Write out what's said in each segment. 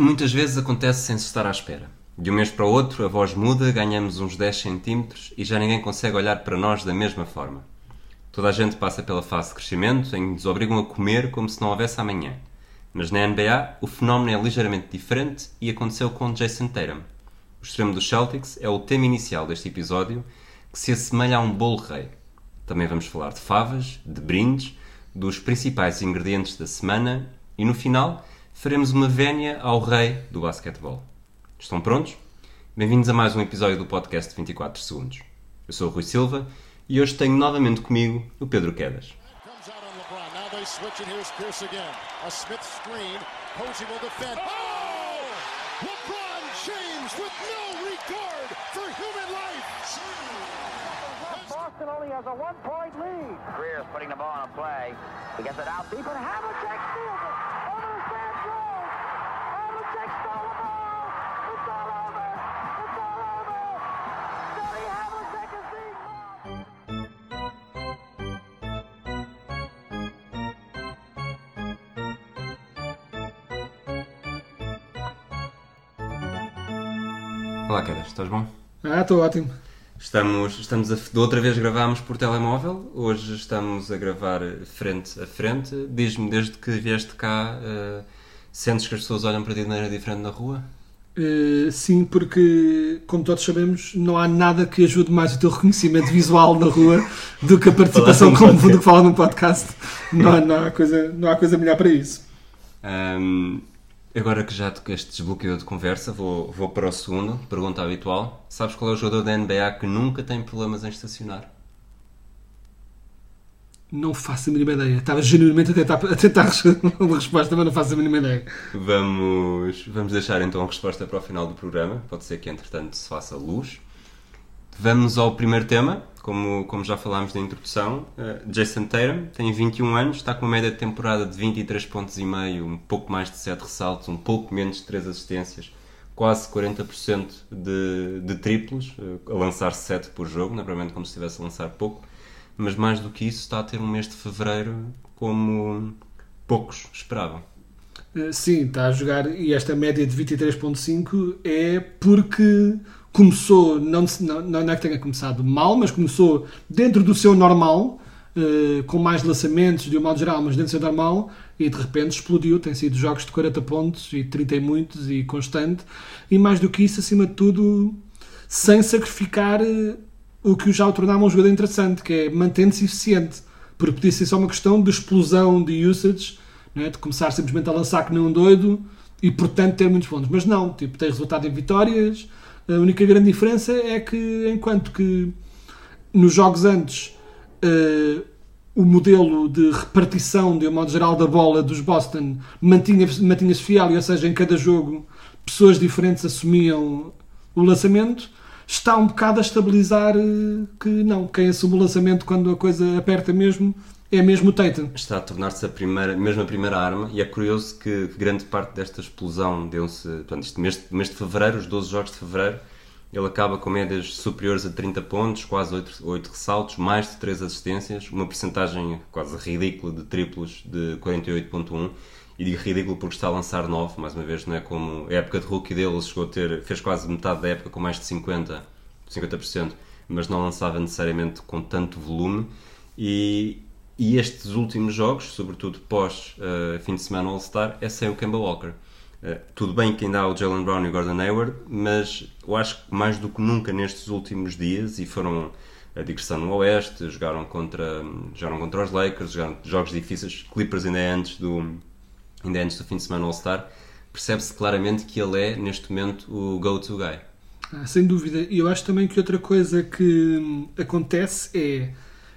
Muitas vezes acontece sem se estar à espera. De um mês para o outro, a voz muda, ganhamos uns 10 centímetros e já ninguém consegue olhar para nós da mesma forma. Toda a gente passa pela fase de crescimento em que nos obrigam a comer como se não houvesse amanhã. Mas na NBA, o fenómeno é ligeiramente diferente e aconteceu com Jason Tatum. O extremo dos Celtics é o tema inicial deste episódio, que se assemelha a um bolo rei. Também vamos falar de favas, de brindes, dos principais ingredientes da semana e, no final, faremos uma vénia ao rei do basquetebol. Estão prontos? Bem-vindos a mais um episódio do podcast 24 Segundos. Eu sou o Rui Silva e hoje tenho novamente comigo o Pedro Quedas. Boston only has a one-point lead. Greer's putting the ball on a play. He gets it out deep and Havlicek steals it. Olá, Quedas, estás bom? Ah, estou ótimo. Estamos, estamos a, de outra vez gravámos por telemóvel, hoje estamos a gravar frente a frente. Diz-me, desde que vieste cá, eh, sentes que as pessoas olham para ti de maneira diferente na rua? Eh, sim, porque, como todos sabemos, não há nada que ajude mais o teu reconhecimento visual na rua do que a participação como do que falar num podcast. Não, há- não, há coisa, não há coisa melhor para isso. Ahm, agora que já te- este desbloqueou de conversa, vou, vou para o segundo, pergunta habitual. Sabes qual é o jogador da NBA que nunca tem problemas em estacionar? Não faço a mínima ideia. Estava genuinamente a tentar, a tentar uma resposta, mas não faço a mínima ideia. Vamos, vamos deixar então a resposta para o final do programa. Pode ser que entretanto se faça luz. Vamos ao primeiro tema. Como, como já falámos na introdução, eh, Jason Tatum tem 21 anos, está com uma média de temporada de 23 pontos e meio, um pouco mais de 7 ressaltos, um pouco menos de 3 assistências, quase 40% de, de triplos, eh, a lançar 7 por jogo, não provavelmente como se estivesse a lançar pouco, mas mais do que isso está a ter um mês de fevereiro como poucos esperavam. Eh, Sim, está a jogar e esta média de 23.5 é porque começou, não, não, não é que tenha começado mal, mas começou dentro do seu normal, eh, com mais lançamentos de um modo geral, mas dentro do seu normal, e de repente explodiu. Tem sido jogos de 40 pontos e 30 e muitos e constante, e mais do que isso, acima de tudo, sem sacrificar eh, o que já o tornava um jogador interessante, que é mantendo-se eficiente. Porque podia ser só uma questão de explosão de usage, é? de começar simplesmente a lançar que nem um doido e, portanto, ter muitos pontos. Mas não, tipo, tem resultado em vitórias. A única grande diferença é que, enquanto que nos jogos antes eh, o modelo de repartição, de um modo geral, da bola dos Boston mantinha- mantinha-se fiel, e, ou seja, em cada jogo pessoas diferentes assumiam o lançamento, está um bocado a estabilizar eh, que não, quem assume o lançamento quando a coisa aperta mesmo é mesmo o Tatum. está a tornar-se a primeira, mesmo a primeira arma e é curioso que, que grande parte desta explosão deu-se, portanto, este mês, mês de fevereiro, os 12 jogos de fevereiro, ele acaba com médias superiores a 30 pontos, quase 8, 8 ressaltos, mais de 3 assistências, uma percentagem quase ridícula de triplos de 48.1 e digo ridículo porque está a lançar 9, mais uma vez, não é como a época de rookie dele, ele chegou a ter, fez quase metade da época com mais de 50, 50%, mas não lançava necessariamente com tanto volume e, e estes últimos jogos, sobretudo pós eh, fim de semana All-Star, é sem o Kemba Walker. Eh, tudo bem que ainda há o Jalen Brown e o Gordon Hayward, mas eu acho que mais do que nunca nestes últimos dias, e foram a digressão no Oeste, jogaram contra, jogaram contra os Lakers, jogaram jogos difíceis, Clippers ainda é antes do, ainda é antes do fim de semana All-Star, percebe-se claramente que ele é, neste momento, o go-to guy. Ah, sem dúvida. E eu acho também que outra coisa que hum, acontece é,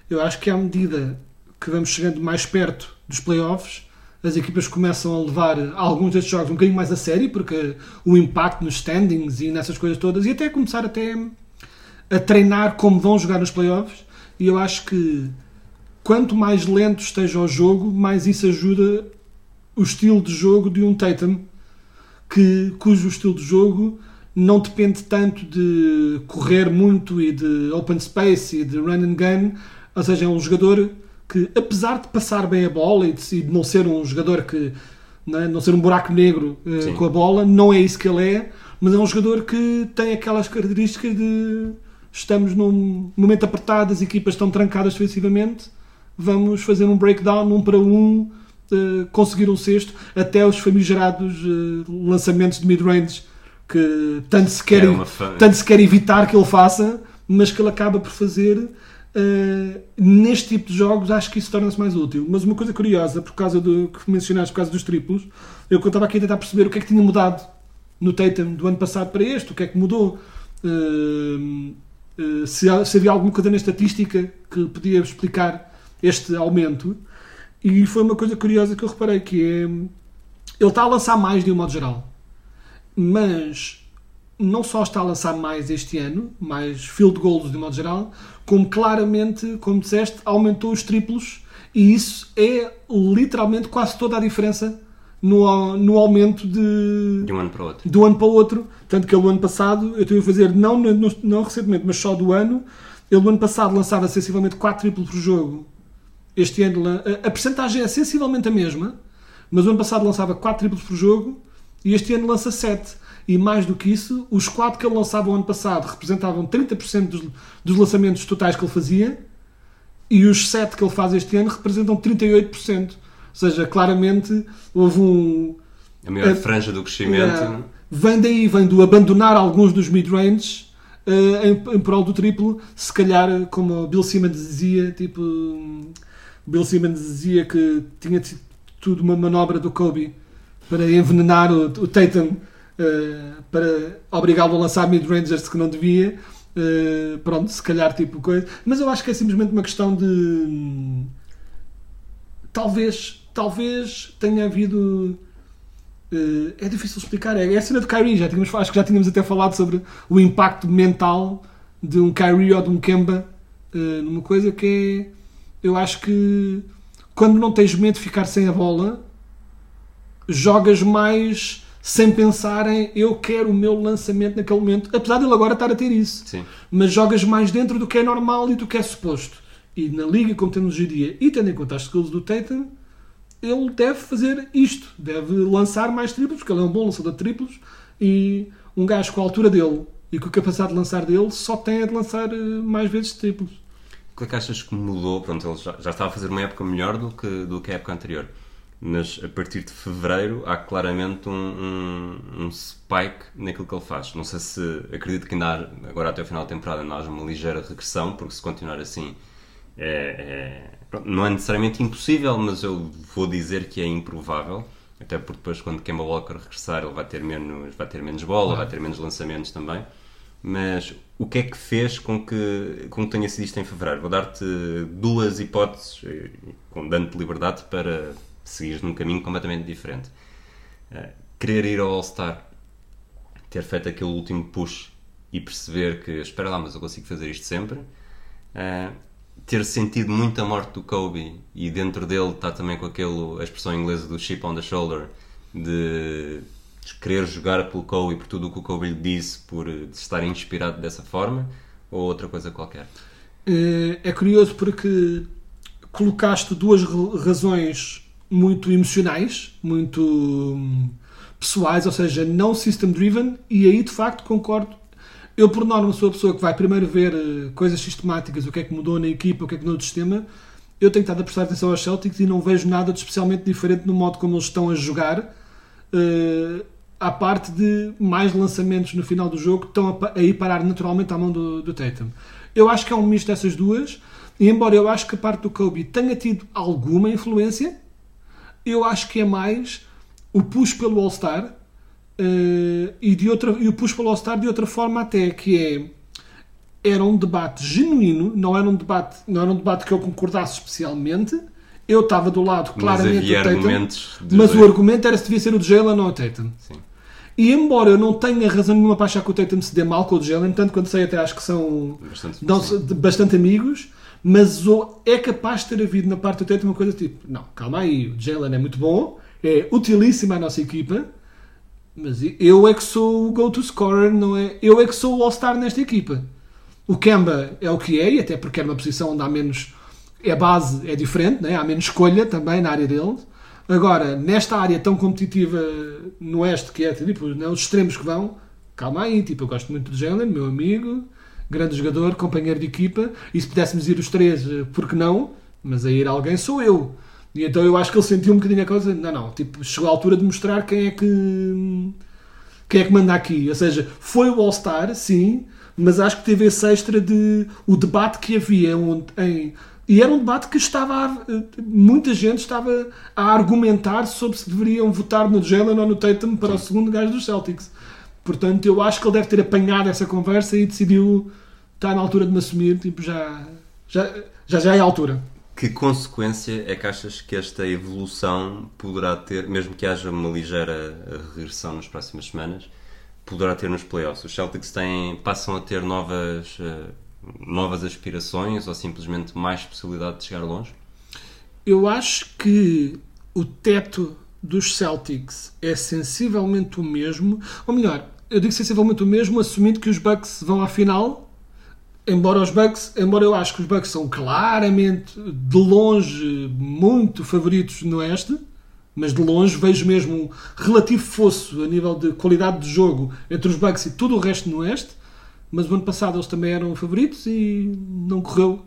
eu acho que à medida que vamos chegando mais perto dos playoffs, as equipas começam a levar alguns destes jogos um bocadinho mais a sério, porque o impacto nos standings e nessas coisas todas, e até começar até a treinar como vão jogar nos playoffs. E eu acho que quanto mais lento esteja o jogo, mais isso ajuda o estilo de jogo de um Tatum, que, cujo estilo de jogo não depende tanto de correr muito e de open space e de run and gun, ou seja, é um jogador que, apesar de passar bem a bola e de, não ser um jogador que não, é? não ser um buraco negro Sim. com a bola, não é isso que ele é, mas é um jogador que tem aquelas características de estamos num momento apertado, as equipas estão trancadas defensivamente, vamos fazer um breakdown, um para um, eh, conseguir um sexto, até os famigerados eh, lançamentos de mid-range que tanto se, quer, É fa- tanto se quer evitar que ele faça, mas que ele acaba por fazer. Eh, neste tipo de jogos acho que isso torna-se mais útil. Mas uma coisa curiosa, por causa do que mencionaste, por causa dos triplos, eu estava aqui a tentar perceber o que é que tinha mudado no Tatum do ano passado para este, o que é que mudou. Eh, eh, se, se havia alguma coisa na estatística que podia explicar este aumento. E foi uma coisa curiosa que eu reparei, que é... Ele está a lançar mais de um modo geral. Mas não só está a lançar mais este ano, mais field goals de modo geral, como claramente, como disseste, aumentou os triplos e isso é literalmente quase toda a diferença no, no aumento de, De um ano para o outro. um ano para o outro. Tanto que ele, o ano passado, eu estive a fazer, não, no- não recentemente, mas só do ano, ele, no ano passado, lançava sensivelmente 4 triplos por jogo. Este ano, a, a percentagem é sensivelmente a mesma, mas o ano passado lançava 4 triplos por jogo e este ano lança 7. E mais do que isso, os 4 que ele lançava o ano passado representavam 30% dos, dos lançamentos totais que ele fazia e os 7 que ele faz este ano representam 38%. Ou seja, claramente houve um, A maior É- franja do crescimento. Yeah. Vem daí, vem do abandonar alguns dos mid-range eh, em, em prol do triplo. Se calhar, eh, como o Bill Simmons dizia, tipo, Bill Simmons dizia que tinha sido tudo uma manobra do Kobe para envenenar o, o Tatum, eh, para obrigá-lo a lançar mid-rangers que não devia. Eh, pronto, se calhar, tipo coisa. Mas eu acho que é simplesmente uma questão de. hum, Talvez, talvez tenha havido. Eh, é difícil explicar. É, é a cena do Kyrie. Já tínhamos, acho que já tínhamos até falado sobre o impacto mental de um Kyrie ou de um Kemba eh, numa coisa que é. Eu acho que quando não tens medo de ficar sem a bola, jogas mais sem pensar em eu quero o meu lançamento naquele momento. Apesar de ele agora estar a ter isso Sim. mas jogas mais dentro do que é normal e do que é suposto. E na liga, como temos hoje em dia, e tendo em conta as skills do Tatum, ele deve fazer isto. Deve lançar mais triplos, porque ele é um bom lançador de triplos. E um gajo com a altura dele e com a capacidade de lançar dele só tem a de lançar eh, mais vezes triplos. O que é que achas que mudou? Pronto, ele já, já estava a fazer uma época melhor do que, do que a época anterior. Mas a partir de fevereiro há claramente um, um, um spike naquilo que ele faz. Não sei se acredito que ainda há, agora até o final da temporada ainda haja uma ligeira regressão, porque se continuar assim é, é- não é necessariamente impossível, mas eu vou dizer que é improvável. Até porque depois quando Kemba Walker regressar ele vai ter menos, vai ter menos bola, vai ter menos lançamentos também. Mas o que é que fez com que, com que tenha sido isto em fevereiro? Vou dar-te duas hipóteses, eh, com dando-te liberdade para seguires num caminho completamente diferente. Eh, Querer ir ao All-Star, ter feito aquele último push e perceber que, espera lá, mas eu consigo fazer isto sempre. Eh, ter sentido muito a morte do Kobe e dentro dele está também com aquele, a expressão inglesa do chip on the shoulder, de querer jogar pelo Kobe por tudo o que o Kobe lhe disse, por eh, estar inspirado dessa forma, ou outra coisa qualquer. É curioso porque colocaste duas ra- razões muito emocionais, muito hum, pessoais, ou seja, não system driven, e aí de facto concordo. Eu, por norma, sou a pessoa que vai primeiro ver eh, coisas sistemáticas, o que é que mudou na equipa, o que é que mudou no sistema. Eu tenho estado a prestar atenção aos Celtics e não vejo nada de especialmente diferente no modo como eles estão a jogar. À parte de mais lançamentos no final do jogo estão a, a ir parar naturalmente à mão do, do Tatum. Eu acho que é um misto dessas duas, e embora eu acho que a parte do Kobe tenha tido alguma influência, eu acho que é mais o push pelo All-Star eh, e, de outra, e o push pelo All-Star de outra forma até, que é era um debate genuíno, não era um debate, não era um debate que eu concordasse especialmente. Eu estava do lado claramente do Tatum, de mas o argumento era se devia ser o Jalen ou o Tatum. Sim. E embora eu não tenha razão nenhuma para achar que o Tatum se dê mal com o Jalen, tanto quanto sei até acho que são Bastante, não, de- bastante amigos, mas o- é capaz de ter havido na parte do Tatum uma coisa tipo, não, calma aí, o Jalen é muito bom, é utilíssimo à nossa equipa, mas eu é que sou o go-to scorer, não é? Eu é que sou o all-star nesta equipa. O Kemba é o que é, e até porque é uma posição onde há menos. É base, é diferente, né? há menos escolha também na área dele. Agora, nesta área tão competitiva no Oeste, que é tipo, né, os extremos que vão, calma aí, tipo, eu gosto muito do Jalen, meu amigo, grande jogador, companheiro de equipa, e se pudéssemos ir os três, eh, por que não? Mas a ir alguém sou eu. E então eu acho que ele sentiu um bocadinho a coisa, não, não, tipo, chegou a altura de mostrar quem é que quem é que manda aqui. Ou seja, foi o All-Star, sim, mas acho que teve esse extra de o debate que havia onde, em. E era um debate que estava. muita gente estava a argumentar sobre se deveriam votar no Jalen ou no Tatum para o segundo gajo dos Celtics. Portanto, eu acho que ele deve ter apanhado essa conversa e decidiu estar na altura de me assumir. Tipo, já. Já, já, já é a altura. Que consequência é que achas que esta evolução poderá ter, mesmo que haja uma ligeira regressão nas próximas semanas, poderá ter nos playoffs? Os Celtics têm, passam a ter novas, eh, novas aspirações ou simplesmente mais possibilidade de chegar longe? Eu acho que o teto dos Celtics é sensivelmente o mesmo, ou melhor, eu digo sensivelmente o mesmo, assumindo que os Bucks vão à final. Embora os Bucks, embora eu acho que os Bucks são claramente de longe muito favoritos no Oeste, mas de longe vejo mesmo um relativo fosso a nível de qualidade de jogo entre os Bucks e todo o resto no Oeste. Mas o ano passado eles também eram favoritos e não correu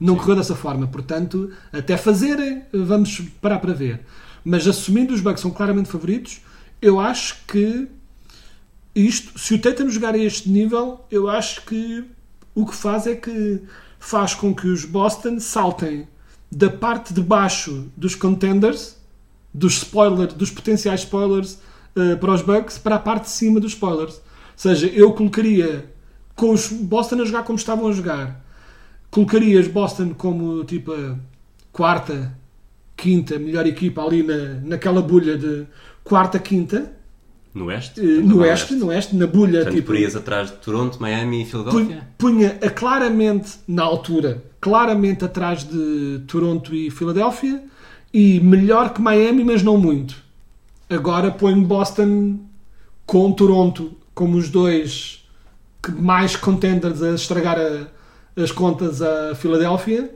não correu dessa forma. Portanto, até fazerem, vamos parar para ver. Mas assumindo os Bucks são claramente favoritos, eu acho que isto, se o Tatum jogar a este nível, eu acho que o que faz é que faz com que os Boston saltem da parte de baixo dos contenders, dos spoilers, dos potenciais spoilers eh, para os Bucks, para a parte de cima dos spoilers. Ou seja, eu colocaria com os Boston a jogar como estavam a jogar, colocarias Boston como tipo a quarta, quinta melhor equipa ali na, naquela bolha de quarta, quinta, No Oeste? eh, no oeste, no oeste, na bolha Portanto, tipo. porias atrás de Toronto, Miami e Filadélfia? punha a claramente na altura, claramente atrás de Toronto e Filadélfia e melhor que Miami, mas não muito. Agora ponho Boston com Toronto como os dois que mais contenders a estragar a- as contas a Filadélfia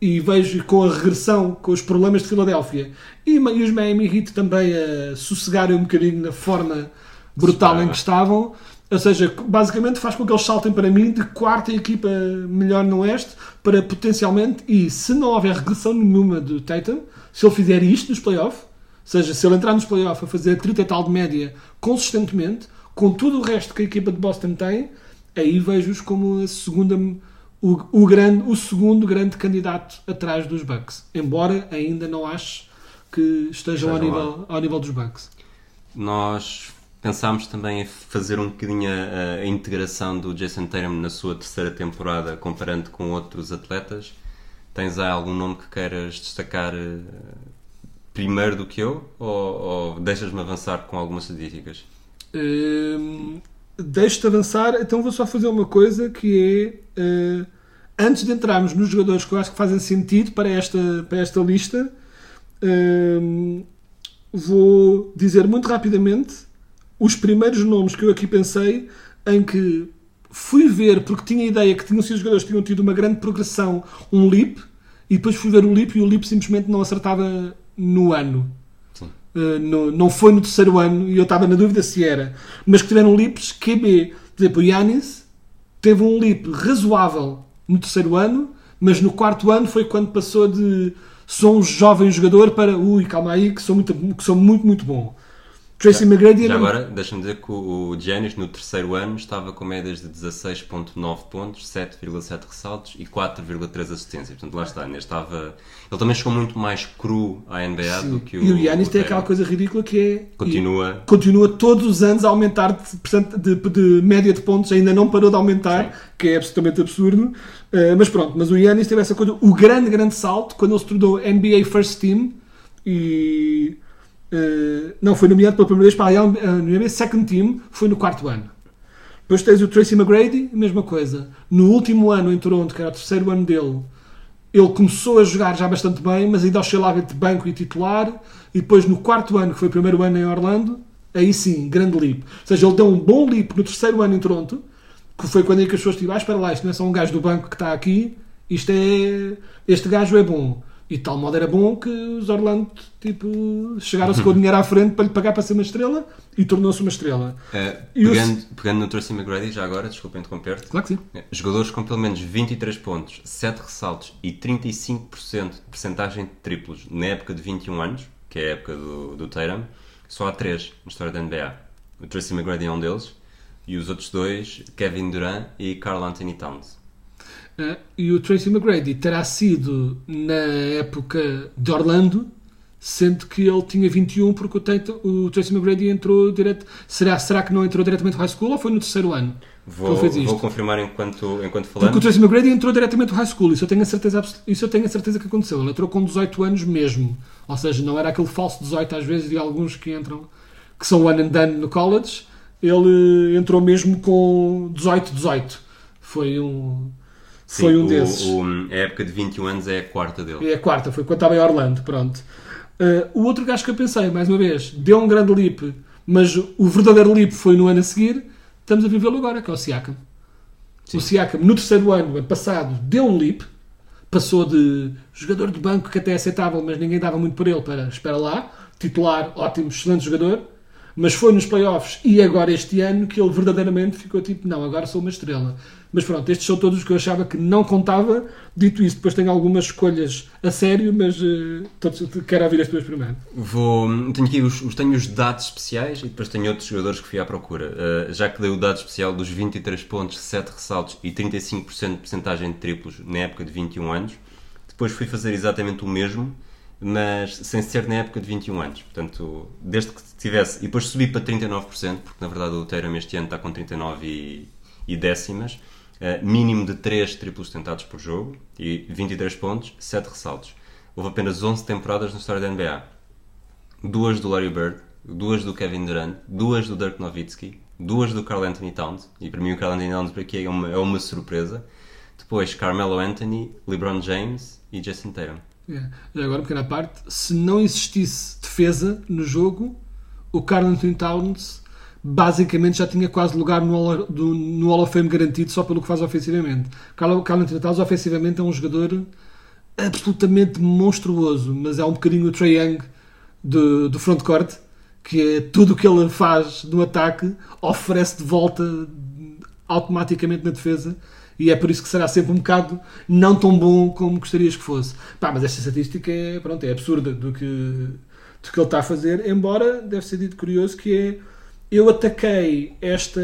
e vejo com a regressão, com os problemas de Filadélfia e, e os Miami Heat também a sossegarem um bocadinho na forma brutal em que estavam. Ou seja, basicamente faz com que eles saltem para mim de quarta equipa melhor no Oeste para potencialmente, e se não houver regressão nenhuma do Tatum, se ele fizer isto nos playoffs, ou seja, se ele entrar nos playoffs a fazer 30 e tal de média consistentemente, com tudo o resto que a equipa de Boston tem, aí vejo-os como a segunda, o, o, grande, o segundo grande candidato atrás dos Bucks. Embora ainda não ache que estejam ao Estejam nível, ao nível dos Bucks. Nós pensámos também em fazer um bocadinho a, a integração do Jason Tatum na sua terceira temporada, comparando com outros atletas. Tens aí algum nome que queiras destacar eh, primeiro do que eu? Ou, ou deixas-me avançar com algumas estatísticas? Hum, Deixo-te avançar, então vou só fazer uma coisa que é eh, antes de entrarmos nos jogadores que eu acho que fazem sentido para esta, para esta lista, hum, vou dizer muito rapidamente os primeiros nomes que eu aqui pensei em que fui ver porque tinha a ideia que tinham sido jogadores que tinham tido uma grande progressão, um leap, e depois fui ver o leap e o leap simplesmente não acertava no ano. Uh, no- não foi no terceiro ano e eu estava na dúvida se era, mas que tiveram leaps QB. Por exemplo, o Yanis teve um leap razoável no terceiro ano, mas no quarto ano foi quando passou de sou um jovem jogador para ui, calma aí, que sou muito, que sou muito, muito bom. Tracy McGrady Já era- agora, deixa-me dizer que o, o Giannis no terceiro ano estava com médias de 16.9 pontos, 7,7 ressaltos e 4,3 assistências. Portanto, lá está, ainda estava... Ele também chegou muito mais cru à NBA do que o e o Yanis tem Tatum. aquela coisa ridícula que é Continua. continua todos os anos a aumentar de, portanto, de, de média de pontos, ainda não parou de aumentar, que é absolutamente absurdo. Uh, mas pronto, mas o Yannis teve essa coisa, o grande, grande salto quando ele se tornou NBA First Team e uh, não foi nomeado pela primeira vez para a NBA Second Team, foi no quarto ano. Depois tens o Tracy McGrady, mesma coisa. No último ano em Toronto, que era o terceiro ano dele, ele começou a jogar já bastante bem, mas ainda oscilava entre banco e titular. E depois no quarto ano, que foi o primeiro ano em Orlando, aí sim, grande leap. Ou seja, ele deu um bom leap no terceiro ano em Toronto, que foi quando é que as pessoas estiveram, ah, espera lá, isto não é só um gajo do banco que está aqui, isto é, este gajo é bom. E de tal modo era bom que os Orlando tipo, chegaram-se com o dinheiro à frente para lhe pagar para ser uma estrela e tornou-se uma estrela. Eh, E os- pegando, pegando no Tracy McGrady, já agora, desculpa interromper-te. Claro que sim. É, Jogadores com pelo menos 23 pontos, 7 ressaltos e 35% de percentagem de triplos na época de 21 anos, que é a época do, do Tatum, só há 3 na história da NBA. O Tracy McGrady é um deles e os outros dois, Kevin Durant e Carl Anthony Towns. Eh, e o Tracy McGrady terá sido na época de Orlando, sendo que ele tinha 21 porque o, Tatum- o Tracy McGrady entrou direto. Será, será que não entrou diretamente no high school ou foi no terceiro ano? Vou, vou confirmar enquanto, enquanto Porque o falamos. Tracy McGrady entrou diretamente no high school, isso eu tenho a certeza, isso eu tenho a certeza que aconteceu. Ele entrou com 18 anos mesmo. Ou seja, não era aquele falso 18 às vezes de alguns que entram, que são one and done no college. Ele entrou mesmo com 18, 18. Foi um, Sim, foi um o- desses. o- a época de 21 anos é a quarta dele. É a quarta, foi quando estava em Orlando, pronto. Uh, o outro gajo que eu pensei, mais uma vez, deu um grande leap, mas o verdadeiro leap foi no ano a seguir, estamos a vivê-lo agora, que é o Siakam. O Siakam, no terceiro ano, ano passado, deu um leap, passou de jogador de banco que até é aceitável, mas ninguém dava muito por ele, para, espera lá, titular, ótimo, excelente jogador, mas foi nos playoffs e agora este ano que ele verdadeiramente ficou tipo, não, agora sou uma estrela. Mas pronto, estes são todos os que eu achava que não contava. Dito isso, depois tenho algumas escolhas a sério, mas eh, todos, quero ouvir as tuas primeiro. Vou, tenho aqui os, tenho os dados especiais e depois tenho outros jogadores que fui à procura. Uh, já que dei o dado especial dos 23 pontos, 7 ressaltos e 35% de percentagem de triplos na época de 21 anos, depois fui fazer exatamente o mesmo, mas sem ser na época de 21 anos. Portanto, desde que tivesse. E depois subi para 39%, porque na verdade o Tatum este ano está com 39 e, e décimas. Uh, mínimo de 3 triplos tentados por jogo e 23 pontos, 7 ressaltos. Houve apenas 11 temporadas na história da NBA duas do Larry Bird, duas do Kevin Durant, duas do Dirk Nowitzki, duas do Carl Anthony Towns, e para mim o Carl Anthony Towns por aqui é uma, é uma surpresa. Depois Carmelo Anthony, LeBron James e Jason Tatum. É. Já agora, pequena parte, se não existisse defesa no jogo, o Carl Anthony Towns basicamente já tinha quase lugar no Hall, do- no Hall of Fame garantido só pelo que faz ofensivamente. Carl, Carl Anthony Towns ofensivamente é um jogador absolutamente monstruoso, mas é um bocadinho o Trae Young do, do frontcourt, que é tudo o que ele faz no ataque oferece de volta automaticamente na defesa e é por isso que será sempre um bocado não tão bom como gostarias que fosse. Pá, mas esta estatística é, pronto, é absurda do que, do que ele está a fazer, embora deve ser dito curioso que é eu ataquei esta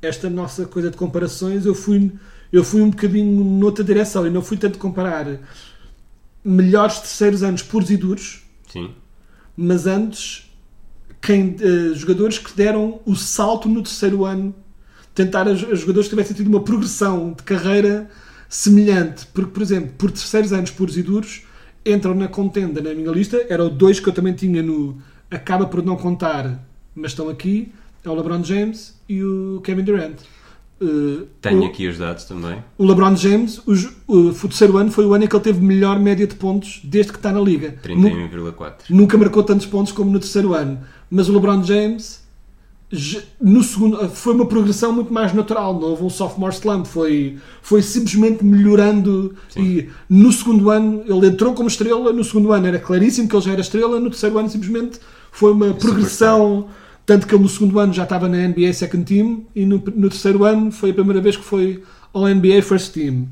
esta nossa coisa de comparações, eu fui eu fui um bocadinho noutra direção e não fui tanto comparar melhores terceiros anos puros e duros Sim. mas antes quem, eh, jogadores que deram o salto no terceiro ano tentar as, as jogadores que tivessem tido uma progressão de carreira semelhante porque por exemplo por terceiros anos puros e duros entram na contenda na minha lista eram dois que eu também tinha no acaba por não contar mas estão aqui é o LeBron James e o Kevin Durant Eh, Tenho o- aqui os dados também. o LeBron James, o, o, o terceiro ano foi o ano em que ele teve melhor média de pontos desde que está na liga. Nu- 31,4. Nunca marcou tantos pontos como no terceiro ano. Mas o LeBron James, no segundo, foi uma progressão muito mais natural. Não houve um sophomore slump. Foi, foi simplesmente melhorando. E no segundo ano, ele entrou como estrela. No segundo ano era claríssimo que ele já era estrela. No terceiro ano, simplesmente foi uma progressão. Tanto que ele no segundo ano já estava na NBA Second Team. E no, no terceiro ano foi a primeira vez que foi ao NBA First Team.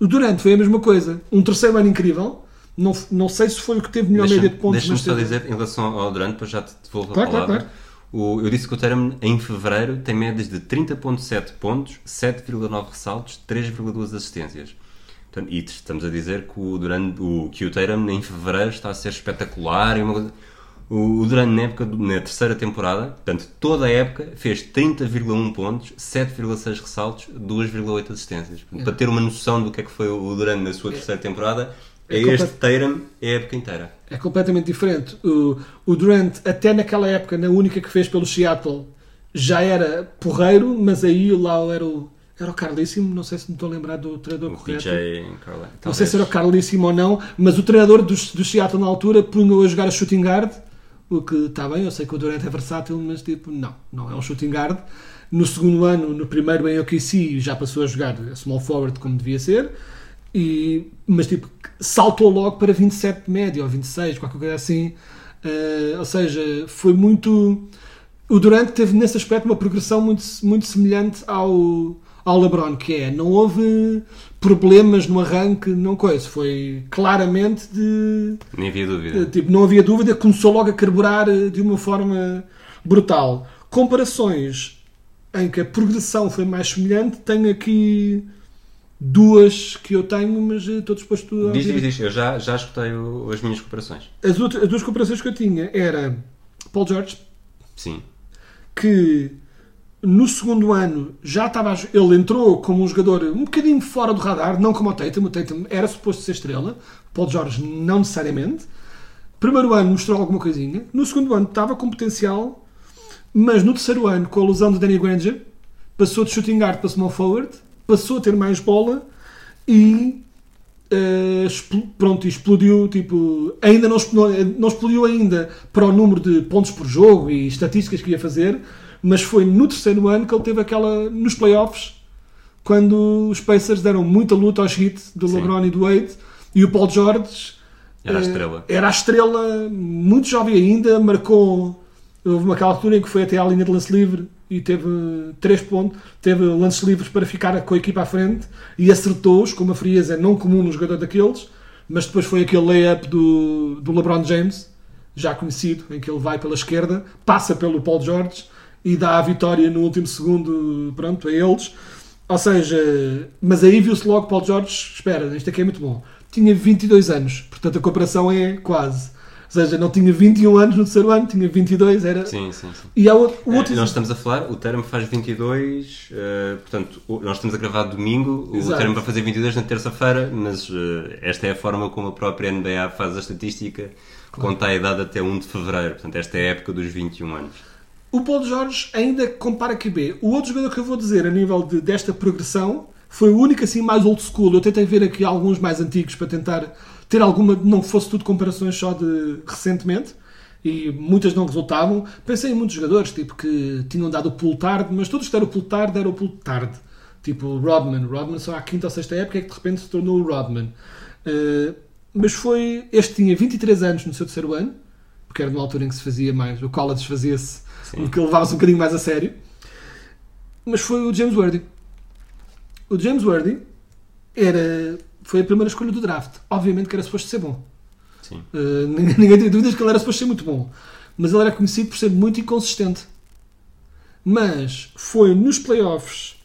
O Durant foi a mesma coisa. Um terceiro ano incrível. Não, não sei se foi o que teve melhor Deixa- média de pontos. Deixa-me só teve- dizer, em relação ao Durant, depois já te devolvo Claro, a claro, palavra. O- eu disse que o Tatum em fevereiro tem médias de 30.7 pontos, 7,9 ressaltos, 3,2 assistências. Portanto, e estamos a dizer que o, Durant, o, que o Tatum em fevereiro está a ser espetacular. E uma coisa- o, o Durant na, época, na terceira temporada, portanto, toda a época, fez 30,1 pontos, 7,6 ressaltos, 2,8 assistências. Portanto, Para ter uma noção do que é que foi o Durant na sua terceira temporada, É é, este Tatum é a época inteira. É completamente diferente. O, o Durant, até naquela época, na única que fez pelo Seattle, já era porreiro, mas aí lá era o, era o Carlíssimo. Não sei se me estou a lembrar do treinador O correto. PJ. Não sei se era o Carlíssimo ou não, mas o treinador do, do Seattle na altura punha-o a jogar a shooting guard. O que está bem, eu sei que o Durant é versátil, mas tipo, não, não é um shooting guard. No segundo ano, no primeiro em OKC, já passou a jogar a small forward como devia ser. E, mas tipo, saltou logo para 27 de média ou 26, qualquer coisa assim. Eh, ou seja, foi muito. O Durant teve nesse aspecto uma progressão muito, muito semelhante ao, ao LeBron, que é não houve problemas no arranque, não coisa. Foi claramente de. Nem havia Eh, dúvida. Tipo, não havia dúvida, começou logo a carburar eh, de uma forma brutal. Comparações em que a progressão foi mais semelhante, tenho aqui duas que eu tenho, mas eh, estou disposto a Diz, diz, diz. Eu já, já escutei o- as minhas comparações. As, outras- as duas comparações que eu tinha era Paul George, Sim. que no segundo ano já estava ele entrou como um jogador um bocadinho fora do radar, não como o Tatum, o Tatum era suposto ser estrela, Paul George não necessariamente. Primeiro ano mostrou alguma coisinha, no segundo ano estava com potencial, mas no terceiro ano, com a lesão de Danny Granger, passou de shooting guard para small forward, passou a ter mais bola e eh, expl- pronto, explodiu, tipo, ainda não, expl- não explodiu ainda para o número de pontos por jogo e estatísticas que ia fazer, mas foi no terceiro ano que ele teve aquela, nos playoffs, quando os Pacers deram muita luta aos hits do Sim. LeBron e do Wade, e o Paul George Era a eh, estrela. Era a estrela, muito jovem ainda, marcou. Houve uma aquela altura em que foi até à linha de lance livre e teve três pontos, teve lances livres para ficar com a equipa à frente e acertou-os com uma frieza não comum no jogador daqueles, mas depois foi aquele layup do, do LeBron James, já conhecido, em que ele vai pela esquerda, passa pelo Paul George e dá a vitória no último segundo pronto, a eles. Ou seja, mas aí viu-se logo Paul George, espera, isto aqui é muito bom. Tinha 22 anos, portanto a comparação é quase. Ou seja, não tinha 21 anos no terceiro ano, tinha 22, era... Sim, sim, sim. E há outro, o outro Eh, nós estamos a falar, o Termo faz 22, eh, portanto, nós estamos a gravar domingo, Exato. o Termo vai fazer 22 na terça-feira, mas eh, esta é a forma como a própria NBA faz a estatística, conta a idade até 1 de fevereiro, portanto, esta é a época dos 21 anos. O Paulo Jorge ainda compara QB. O outro jogador que eu vou dizer a nível de- desta progressão foi o único assim mais old school. Eu tentei ver aqui alguns mais antigos para tentar ter alguma, não fosse tudo comparações só de recentemente. E muitas não resultavam. Pensei em muitos jogadores tipo, que tinham dado o pulo tarde, mas todos que deram o pulo tarde deram o pulo tarde. Tipo Rodman. Rodman só à quinta ou sexta época é que de repente se tornou o Rodman. Uh, mas foi. Este tinha 23 anos no seu terceiro ano, porque era numa altura em que se fazia mais. O college fazia-se que levava-se um bocadinho mais a sério. Mas foi o James Worthy. O James Worthy era, foi a primeira escolha do draft. Obviamente que era suposto ser bom. Sim. Uh, ninguém, ninguém tem dúvidas que ele era suposto ser muito bom. Mas ele era conhecido por ser muito inconsistente. Mas foi nos playoffs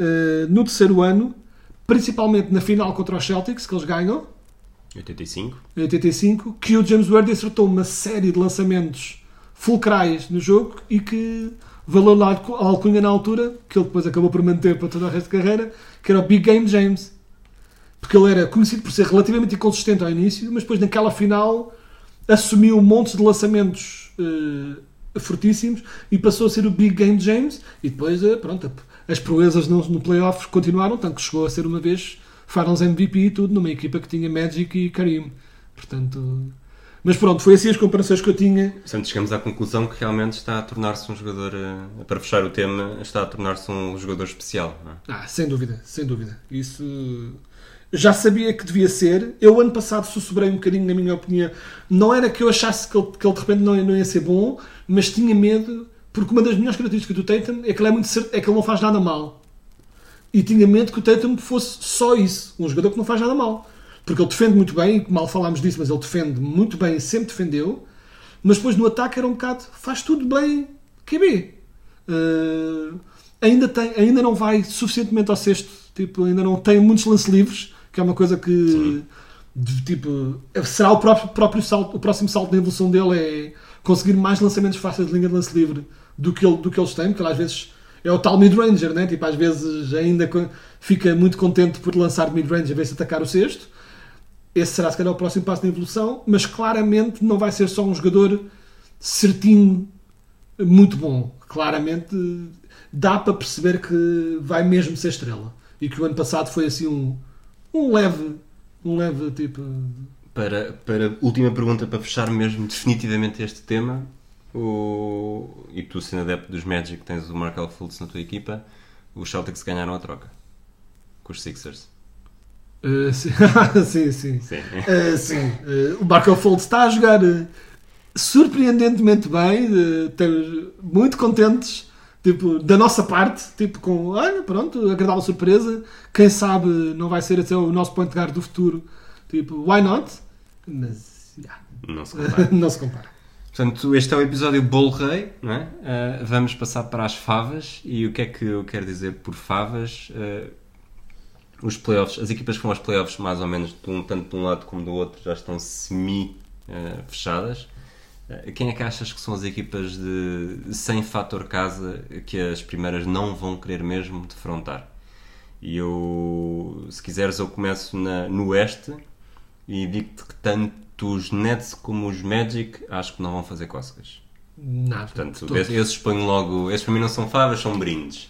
uh, no terceiro ano, principalmente na final contra os Celtics, que eles ganham, 85. em 85, que o James Worthy acertou uma série de lançamentos fulcrais no jogo e que valeu lá a alcunha na altura, que ele depois acabou por manter para todo o resto da carreira, que era o Big Game James. Porque ele era conhecido por ser relativamente inconsistente ao início, mas depois naquela final assumiu um monte de lançamentos eh, fortíssimos e passou a ser o Big Game James e depois, eh, pronto, as proezas no, no playoff continuaram, tanto que chegou a ser uma vez Finals MVP e tudo, numa equipa que tinha Magic e Karim. Portanto... Mas pronto, foi assim as comparações que eu tinha. Portanto, chegamos à conclusão que realmente está a tornar-se um jogador, eh, para fechar o tema, está a tornar-se um jogador especial. não é? Ah, sem dúvida, sem dúvida. Isso já sabia que devia ser. Eu, ano passado, sussurrei um bocadinho, na minha opinião. Não era que eu achasse que ele, que ele de repente não, não ia ser bom, mas tinha medo, porque uma das melhores características do Tatum é que ele, é muito certo, é que ele não faz nada mal. E tinha medo que o Tatum fosse só isso, um jogador que não faz nada mal. Porque ele defende muito bem, mal falámos disso, mas ele defende muito bem sempre defendeu. Mas depois no ataque era um bocado, faz tudo bem, QB. Uh, ainda, tem, ainda não vai suficientemente ao sexto, tipo, ainda não tem muitos lances livres, que é uma coisa que de- tipo, será o próprio, próprio salto, o próximo salto na evolução dele é conseguir mais lançamentos fáceis de linha de lance livre do que, ele, do que eles têm, porque ele às vezes é o tal mid-ranger, né? tipo, às vezes ainda fica muito contente por lançar mid-range a ver se atacar o sexto. Esse será se calhar o próximo passo na evolução, mas claramente não vai ser só um jogador certinho, muito bom. Claramente dá para perceber que vai mesmo ser estrela. E que o ano passado foi assim um, um leve, um leve tipo. Para, para última pergunta, para fechar mesmo definitivamente este tema, o, e tu sendo adepto dos Magic tens o Markel Fultz na tua equipa, os Celtics ganharam a troca com os Sixers. Uh, sim, sim, sim. Sim. Uh, sim. Uh, o Marco Fold está a jogar surpreendentemente bem. Estamos muito contentes tipo, da nossa parte. Tipo, com, olha, pronto, agradável surpresa. Quem sabe não vai ser até o nosso point guard do futuro. Tipo, why not? Mas, yeah, Não se compara. não se compara. Portanto, este é o episódio Bolo Rei, não é? Uh, vamos passar para as favas. E o que é que eu quero dizer por favas? Uh, os playoffs, as equipas que vão aos playoffs, mais ou menos, de um, tanto de um lado como do outro, já estão semi-fechadas. Quem é que achas que são as equipas de sem fator casa que as primeiras não vão querer mesmo defrontar? E eu, se quiseres, eu começo na, no Oeste e digo-te que tanto os Nets como os Magic acho que não vão fazer cócegas. Nada. Portanto, esses ponho logo. Esses para mim não são favas, são brindes.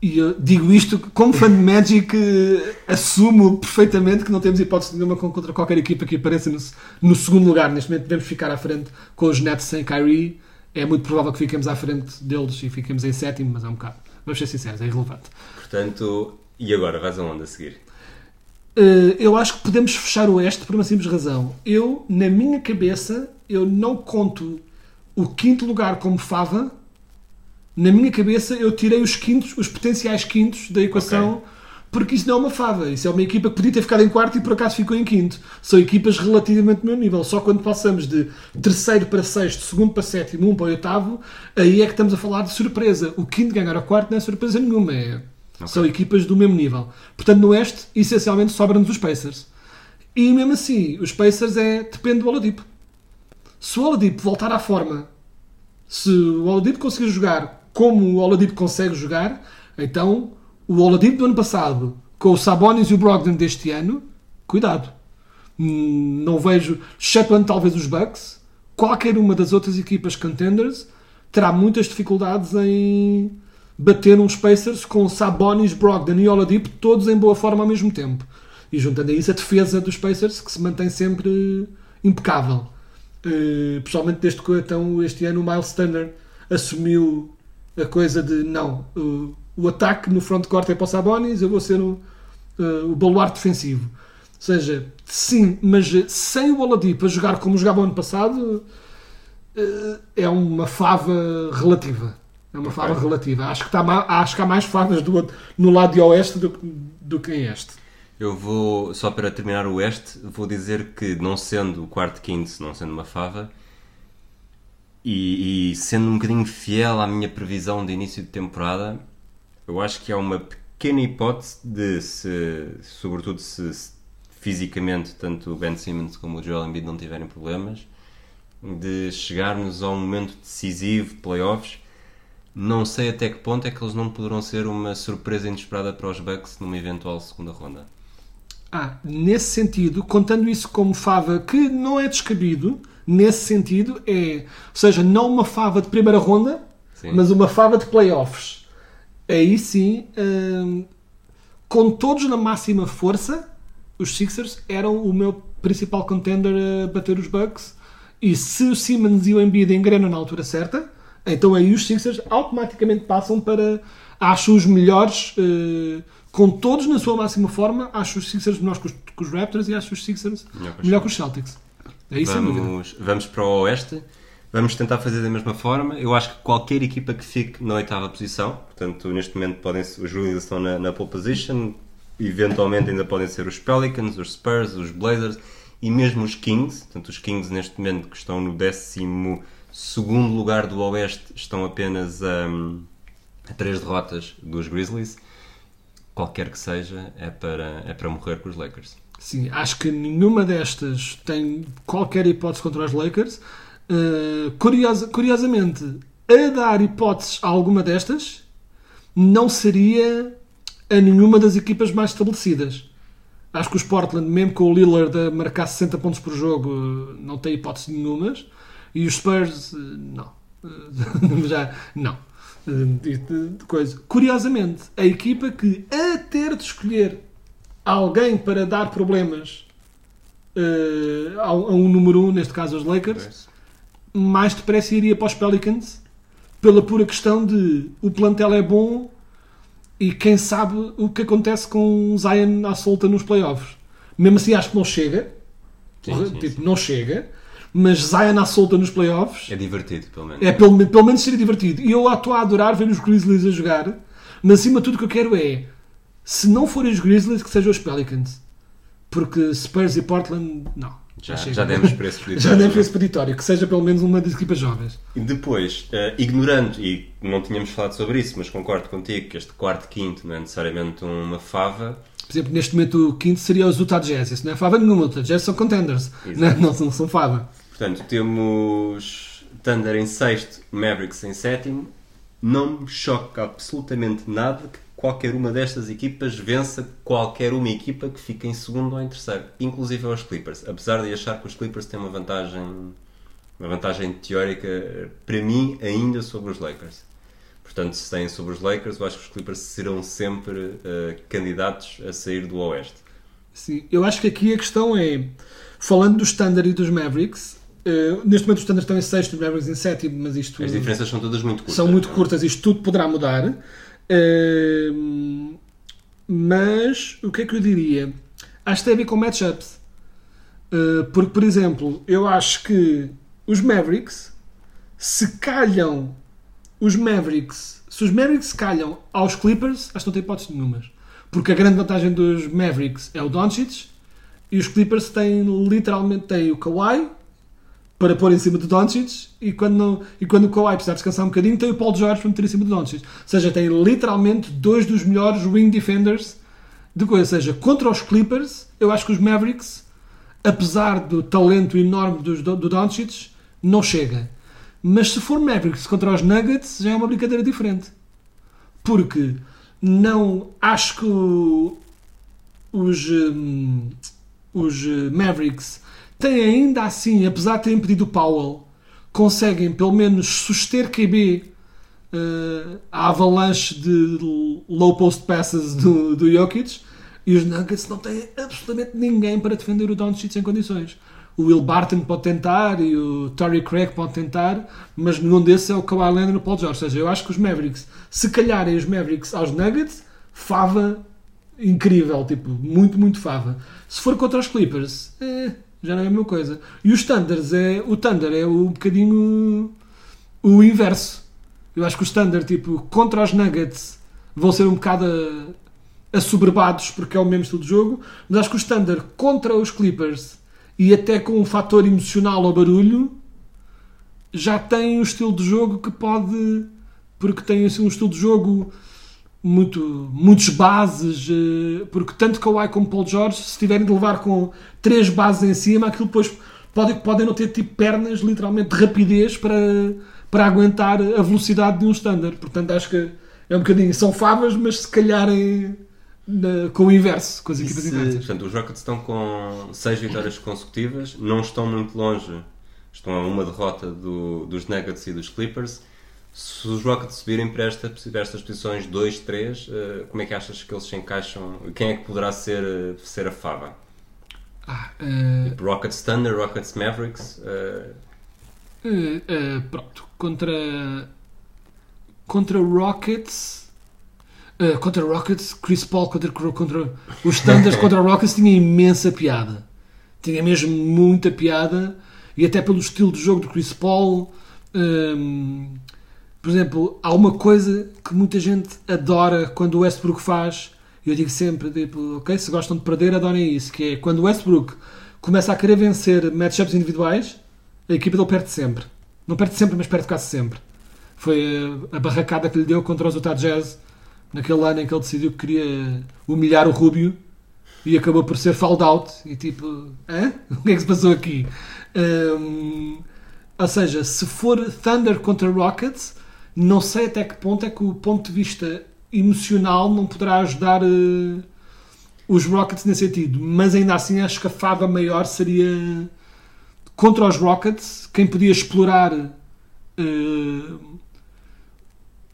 E eu digo isto como fã de Magic, eh, assumo perfeitamente que não temos hipótese nenhuma contra qualquer equipa que apareça no, no segundo lugar. Neste momento devemos ficar à frente com os Nets sem Kyrie. É muito provável que fiquemos à frente deles e fiquemos em sétimo, mas é um bocado. Vamos ser sinceros, é irrelevante. Portanto, e agora? Vais aonde a seguir? Eh, eu acho que podemos fechar o Oeste por uma simples razão. Eu, na minha cabeça, eu não conto o quinto lugar como fava. Na minha cabeça, eu tirei os quintos, os potenciais quintos da equação, Ok. porque isso não é uma fava. Isso é uma equipa que podia ter ficado em quarto e por acaso ficou em quinto. São equipas relativamente do meu nível. Só quando passamos de terceiro para sexto, segundo para sétimo, um para oitavo, aí é que estamos a falar de surpresa. O quinto ganhar ao quarto não é surpresa nenhuma. É, São equipas do mesmo nível. Portanto, no Oeste, essencialmente, sobram-nos os Pacers. E mesmo assim, os Pacers é, depende do Oladipo. Se o Oladipo voltar à forma, se o Oladipo conseguir jogar como o Oladipo consegue jogar, então o Oladipo do ano passado, com o Sabonis e o Brogdon deste ano, cuidado. Hum, Não vejo, excetuando talvez os Bucks, qualquer uma das outras equipas contenders terá muitas dificuldades em bater uns Pacers com Sabonis, Brogdon e Oladipo todos em boa forma ao mesmo tempo. E juntando a isso a defesa dos Pacers que se mantém sempre impecável. Uh, pessoalmente desde que então, este ano o Miles Turner assumiu a coisa de não, uh, o ataque no frontcourt é para o Sabonis, eu vou ser o, uh, o baluarte defensivo. Ou seja, sim, mas uh, sem o Oladipo a jogar como jogava o ano passado uh, é uma fava relativa. É uma fava relativa. Acho que, está acho que há mais favas do, no lado de oeste do, que- do que em este. Eu vou, só para terminar o Oeste, vou dizer que, não sendo o quarto quinto, não sendo uma fava, e, e sendo um bocadinho fiel à minha previsão de início de temporada, eu acho que há uma pequena hipótese de, se, sobretudo se, se fisicamente tanto o Ben Simmons como o Joel Embiid não tiverem problemas, de chegarmos a um momento decisivo, playoffs, não sei até que ponto é que eles não poderão ser uma surpresa inesperada para os Bucks numa eventual segunda ronda. Ah, nesse sentido, contando isso como fava que não é descabido, nesse sentido é, ou seja, não uma fava de primeira ronda, Sim. mas uma fava de playoffs. Aí sim, hum, com todos na máxima força, os Sixers eram o meu principal contender a bater os Bucks. E se o Simmons e o Embiid engrenam na altura certa, então aí os Sixers automaticamente passam para, acho, os melhores, eh, com todos na sua máxima forma, acho os Sixers melhores que os, que os Raptors e acho os Sixers Melhor melhor que os Celtics. Sem dúvida. Vamos, vamos para o Oeste. Vamos tentar fazer da mesma forma. Eu acho que qualquer equipa que fique na oitava posição, portanto, neste momento podem os Grizzlies estão na, na pole position, eventualmente ainda podem ser os Pelicans, os Spurs, os Blazers e mesmo os Kings. Portanto, os Kings neste momento que estão no décimo segundo lugar do Oeste estão apenas a, a três derrotas dos Grizzlies. Qualquer que seja, é para, é para morrer com os Lakers. Sim, acho que nenhuma destas tem qualquer hipótese contra os Lakers. Uh, curiosa- curiosamente, a dar hipóteses a alguma destas não seria a nenhuma das equipas mais estabelecidas. Acho que os Portland, mesmo com o Lillard a marcar 60 pontos por jogo, não tem hipótese nenhumas. E os Spurs, uh, não. Uh, Já, não. Coisa. Curiosamente, a equipa que a ter de escolher alguém para dar problemas uh, a, um número um, neste caso os Lakers, mais depressa iria para os Pelicans pela pura questão de o plantel é bom E quem sabe o que acontece com o Zion à solta nos playoffs. Mesmo assim, acho que não chega. Sim, sim, tipo, sim. não chega. Mas Zion à solta nos playoffs É divertido, pelo menos. é pelo, pelo menos ser divertido. E eu estou a adorar ver os Grizzlies a jogar. Mas acima de tudo o que eu quero é, se não forem os Grizzlies, que sejam os Pelicans. Porque Spurs e Portland, não. Já, chega. já demos peditório. Já demos esse peditório. Que seja pelo menos uma das equipas jovens. E depois, eh, ignorando, e não tínhamos falado sobre isso, mas concordo contigo que este quarto, quinto não é necessariamente uma fava. Por exemplo, neste momento o quinto seria os Utah Jazz. Isso não é fava nenhuma. Os Utah Jazz são contenders. Não, Exato. não, são, são fava. Portanto, temos Thunder em sexto, Mavericks em sétimo. Não me choca absolutamente nada que qualquer uma destas equipas vença qualquer uma equipa que fique em segundo ou em terceiro, inclusive aos Clippers. Apesar de achar que os Clippers têm uma vantagem, uma vantagem teórica, para mim, ainda sobre os Lakers. Portanto, se têm sobre os Lakers, eu acho que os Clippers serão sempre eh, candidatos a sair do Oeste. Sim, eu acho que aqui a questão é, falando do Standard e dos Mavericks, eh, neste momento os Standards estão em sexto, os Mavericks em sétimo, mas isto As diferenças são todas muito curtas. são muito curtas, isto tudo poderá mudar. Mas o que é que eu diria? Acho que tem a ver com matchups. Eh, porque, por exemplo, eu acho que os Mavericks, se calham os Mavericks, se os Mavericks calham aos Clippers, acho que não tem hipótese nenhuma. Porque a grande vantagem dos Mavericks é o Doncic e os Clippers têm literalmente têm o Kawhi para pôr em cima do Doncic e quando, não, e quando o Kawhi precisar descansar um bocadinho tem o Paul George para meter em cima do Doncic. Ou seja, tem literalmente dois dos melhores wing defenders de coisa. Ou seja, contra os Clippers, eu acho que os Mavericks, apesar do talento enorme dos, do, do Doncic, não chega. Mas se for Mavericks contra os Nuggets, já é uma brincadeira diferente. Porque não acho que os, hum, os eh, Mavericks têm ainda assim, apesar de terem pedido Powell, conseguem pelo menos suster QB eh, a avalanche de low post passes do, do Jokic e os Nuggets não têm absolutamente ninguém para defender o Doncic em condições. O Will Barton pode tentar e o Torrey Craig pode tentar, mas nenhum desses é o Kawhi Leonard e o Paul George. Ou seja, eu acho que os Mavericks, se calharem os Mavericks aos Nuggets, fava incrível, tipo, muito, muito fava. Se for contra os Clippers, eh, já não é a mesma coisa. E os Thunders é, o Thunder é um bocadinho o inverso. Eu acho que os Thunder, tipo, contra os Nuggets vão ser um bocado assoberbados porque é o mesmo estilo de jogo, mas acho que os Thunder contra os Clippers e até com um fator emocional ao barulho já têm um estilo de jogo que pode porque tem assim, um estilo de jogo muito, muitas bases, eh, porque tanto Kawhi como Paul George, se tiverem de levar com três bases em cima, aquilo depois pode, podem não ter tipo pernas, literalmente de rapidez para, para aguentar a velocidade de um standard. Portanto, acho que é um bocadinho, são favas, mas se calharem na- com o inverso, com as equipas se- inversas. portanto, os Rockets estão com 6 vitórias consecutivas, não estão muito longe, estão a uma derrota do- dos Nuggets e dos Clippers. Se os Rockets subirem para, esta, para estas posições 2, 3, eh, como é que achas que eles se encaixam? Quem é que poderá ser, eh, ser a fava? Ah, eh, Rockets Thunder, Rockets Mavericks? pronto, contra contra Rockets contra Rockets, Chris Paul contra, contra os Thunders contra Rockets tinha imensa piada. Tinha mesmo muita piada e até pelo estilo de jogo do Chris Paul. ehm, por exemplo, há uma coisa que muita gente adora quando o Westbrook faz. Eu digo sempre, tipo, ok, se gostam de perder, adorem isso. Que é quando o Westbrook começa a querer vencer matchups individuais, a equipa dele perde sempre. Não perde sempre, mas perde quase sempre. Foi a, a barracada que lhe deu contra os Utah Jazz naquele ano em que ele decidiu que queria humilhar o Rubio e acabou por ser fouled out. E tipo, hã? O que é que se passou aqui? Hum, ou seja, se for Thunder contra Rockets, não sei até que ponto é que o ponto de vista emocional não poderá ajudar eh, os Rockets nesse sentido. Mas ainda assim acho que a fava maior seria contra os Rockets, quem podia explorar eh,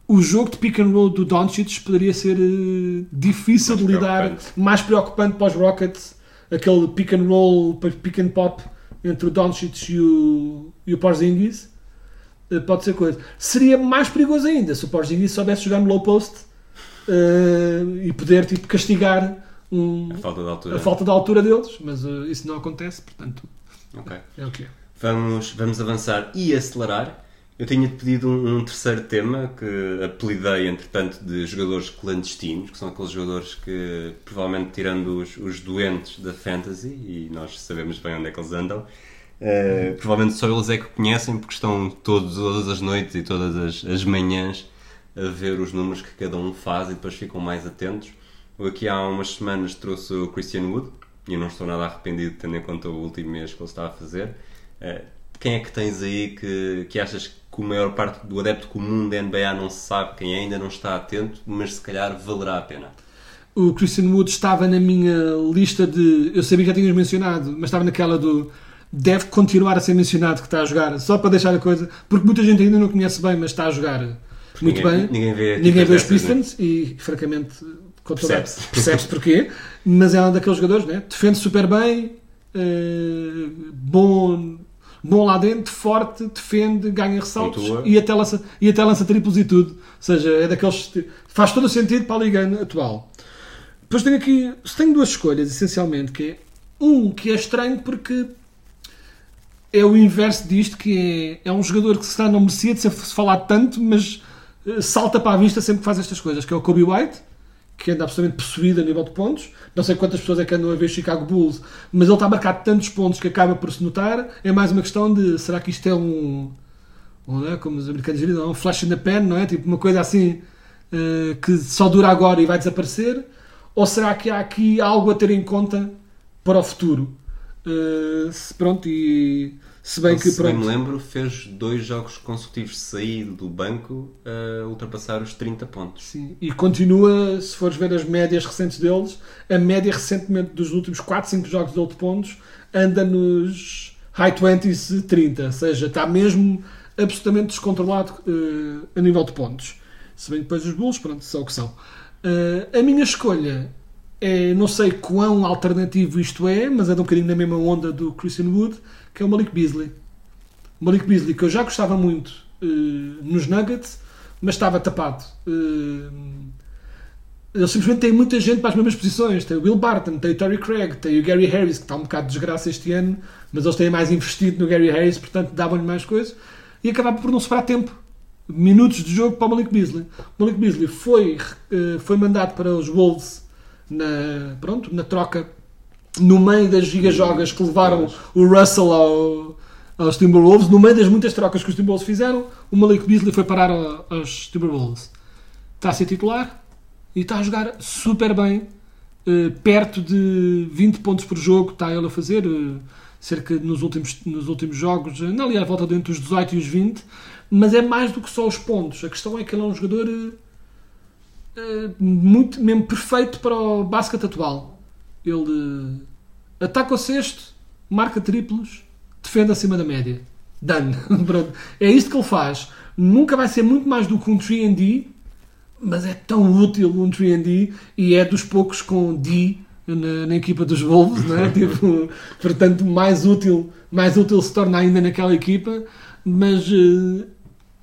o jogo de pick and roll do Doncic poderia ser eh, difícil Mais de lidar, mais preocupante para os Rockets, aquele pick and roll, pick and pop entre o Doncic e o, e o Porzingis. Eh, Pode ser coisa. Seria mais perigoso ainda se o Porzingis soubesse jogar no low post eh, e poder tipo, castigar um- A falta de altura. a falta da altura deles, mas eh, isso não acontece, portanto Ok. é o que é. Vamos, vamos avançar e acelerar. Eu tinha-te pedido um, um terceiro tema que apelidei, entretanto, de jogadores clandestinos, que são aqueles jogadores que, provavelmente, tirando os, os doentes da fantasy, e nós sabemos bem onde é que eles andam, eh, provavelmente só eles é que conhecem, porque estão todos, todas as noites e todas as, as manhãs a ver os números que cada um faz e depois ficam mais atentos. Aqui há umas semanas trouxe o Christian Wood, e eu não estou nada arrependido, tendo em conta o último mês que ele está a fazer. Eh, quem é que tens aí que, que achas que a maior parte do adepto comum da NBA não sabe, quem ainda não está atento, mas se calhar valerá a pena? O Christian Wood estava na minha lista de. Eu sabia que já tinhas mencionado, mas estava naquela do. Deve continuar a ser mencionado que está a jogar, só para deixar a coisa, porque muita gente ainda não conhece bem, mas está a jogar muito ninguém- bem. ninguém vê ninguém vê os né? Pistons e, francamente, Percebe-se. percebe-se porquê. Mas é um daqueles jogadores, né? defende super bem, eh, bom, bom lá dentro, forte, defende, ganha ressaltos Pontua. e até, lança, e até lança triplos e tudo. Ou seja, é daqueles. faz todo o sentido para a liga atual. Depois tenho aqui. Tenho duas escolhas, essencialmente, que é um que é estranho porque é o inverso disto, que é, é um jogador que se não merecia de ser falado tanto, mas eh, salta para a vista sempre que faz estas coisas, que é o Kobe White, que anda absolutamente possuído a nível de pontos. Não sei quantas pessoas é que andam a ver Chicago Bulls, mas ele está a marcar tantos pontos que acaba por se notar. É mais uma questão de será que isto é um. não é? Como os americanos diriam, um flash in the pan, não é? Tipo uma coisa assim eh, que só dura agora e vai desaparecer? Ou será que há aqui algo a ter em conta para o futuro? Se- pronto, e se bem que se bem pronto. me lembro, fez dois jogos consecutivos saído do banco a ultrapassar os 30 pontos. Sim, e continua, se fores ver as médias recentes deles, a média recentemente dos últimos 4, 5 jogos de 8 pontos anda nos high 20s, 30, ou seja, está mesmo absolutamente descontrolado eh, a nível de pontos. Se bem que depois os Bulls, pronto, são o que são. Eh, a minha escolha é, não sei quão alternativo isto é, mas é um bocadinho na mesma onda do Christian Wood, que é o Malik Beasley. O Malik Beasley, que eu já gostava muito eh, nos Nuggets, mas estava tapado. Eles simplesmente têm muita gente para as mesmas posições. Tem o Will Barton, tem o Terry Craig, tem o Gary Harris, que está um bocado de desgraça este ano, mas eles têm mais investido no Gary Harris, portanto davam-lhe mais coisas. E acabava por não sobrar tempo. Minutos de jogo para o Malik Beasley. O Malik Beasley foi, eh, foi mandado para os Wolves na, pronto, na troca no meio das gigajogas que levaram o Russell ao, aos Timberwolves, no meio das muitas trocas que os Timberwolves fizeram, o Malik Beasley foi parar ao- aos Timberwolves. Está a ser titular e está a jogar super bem, eh, perto de 20 pontos por jogo, está ele a fazer, eh, cerca nos últimos, nos últimos jogos, eh, não ali à volta dentro dos 18 e os 20, mas é mais do que só os pontos. A questão é que ele é um jogador muito, mesmo perfeito para o basquete atual. Ele ataca o cesto, marca triplos, defende acima da média. Done. É isto que ele faz. Nunca vai ser muito mais do que um 3D, mas é tão útil um 3D e é dos poucos com D na, na equipa dos Wolves, não é? tipo, portanto, mais útil, mais útil se torna ainda naquela equipa. Mas eh,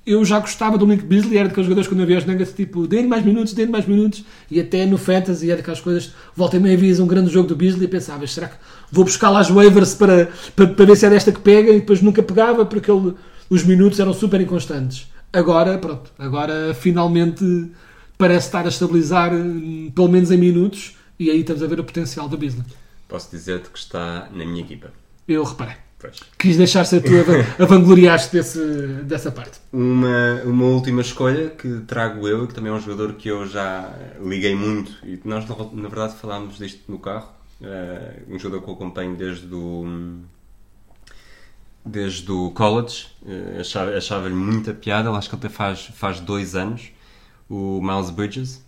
eu já gostava do Link Beasley, era daqueles jogadores quando eu via os Nuggets, tipo, dê-lhe mais minutos, dê-lhe mais minutos, e até no Fantasy era daquelas coisas, volta e meia vias um grande jogo do Beasley e pensavas, será que vou buscar lá as waivers para, para, para ver se é desta que pega, e depois nunca pegava, porque ele, os minutos eram super inconstantes. Agora, pronto, agora finalmente parece estar a estabilizar, hum, pelo menos em minutos, e aí estamos a ver o potencial do Beasley. Posso dizer-te que está na minha equipa. Eu reparei. Pois. Quis deixar ser tu a, van- a vangloriar-te desse, dessa parte. Uma, uma última escolha que trago eu, e que também é um jogador que eu já liguei muito, e nós na, verdade falámos disto no carro, eh, um jogador que eu acompanho desde o, desde o college, achava- achava-lhe muita piada, acho que ele até faz, faz dois anos, o Miles Bridges,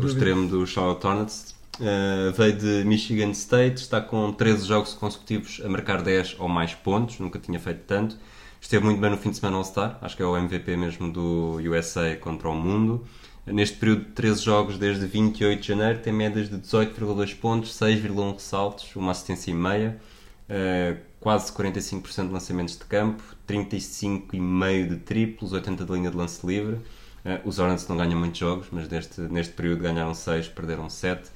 dúvida. extremo do Charlotte Hornets, eh, veio de Michigan State, está com 13 jogos consecutivos a marcar 10 ou mais pontos, nunca tinha feito tanto. Esteve muito bem no fim de semana All-Star, acho que é o MVP mesmo do USA contra o mundo. Neste período de 13 jogos, desde 28 de janeiro, tem médias de 18,2 pontos, 6,1 ressaltos, uma assistência e meia, eh, quase 45% de lançamentos de campo, 35,5% de triplos, 80% de linha de lance livre. Eh, Os Hornets não ganham muitos jogos, mas neste, neste período ganharam 6, perderam 7.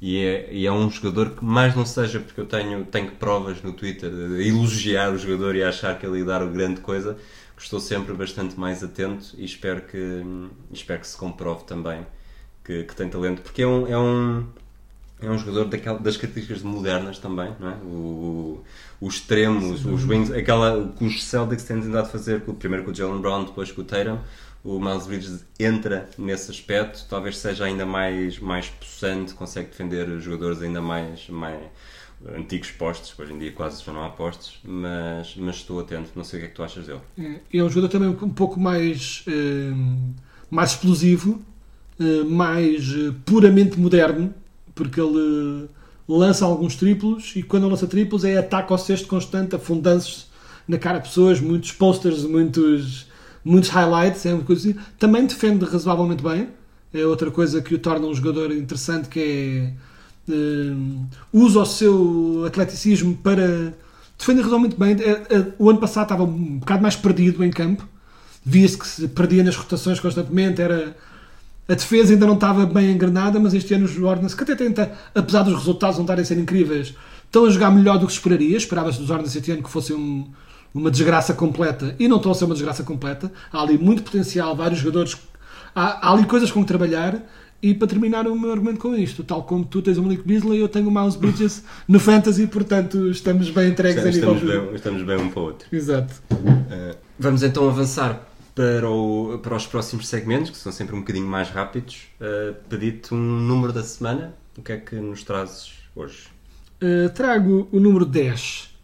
E é, e é um jogador que, mais não seja porque eu tenho, tenho provas no Twitter de elogiar o jogador e achar que ele ia dar grande coisa, que estou sempre bastante mais atento e espero que, espero que se comprove também que, que tem talento, porque é um, é um, é um jogador daquela, das características modernas também, não é? O, o os, os wings, aquela o que os Celtics têm tentado fazer, primeiro com o Jalen Brown, depois com o Tatum, o Miles Bridges entra nesse aspecto, talvez seja ainda mais, mais possante, consegue defender jogadores ainda mais, mais antigos postos, hoje em dia quase já não há postos, mas, mas estou atento, não sei o que é que tu achas dele. É, é um jogador também um pouco mais, eh, mais explosivo, eh, mais eh, puramente moderno, porque ele lança alguns triplos e quando lança triplos é ataque ao cesto constante, afundando-se na cara de pessoas, muitos posters, muitos, muitos highlights, é uma coisa assim. Também defende razoavelmente bem, é outra coisa que o torna um jogador interessante que é eh, usa o seu atleticismo para defender razoavelmente bem. Eh, eh, O ano passado estava um bocado mais perdido em campo, via-se que se perdia nas rotações constantemente, era a defesa ainda não estava bem engrenada, mas este ano os Hornets, que até tenta, apesar dos resultados não estarem a ser incríveis, estão a jogar melhor do que se esperaria. Esperava-se dos Hornets este ano que fosse um- uma desgraça completa e não estão a ser uma desgraça completa. Há ali muito potencial, vários jogadores, há, há ali coisas com que trabalhar. E para terminar o meu argumento com isto, tal como tu tens o Malik Beasley, eu tenho o Miles Bridges no Fantasy, portanto estamos bem entregues a nível Estamos bem, estamos bem um para o outro. Exato. Uh, vamos então avançar para, o- para os próximos segmentos, que são sempre um bocadinho mais rápidos. Uh, Pedi-te um número da semana. O que é que nos trazes hoje? Uh, trago o número 10.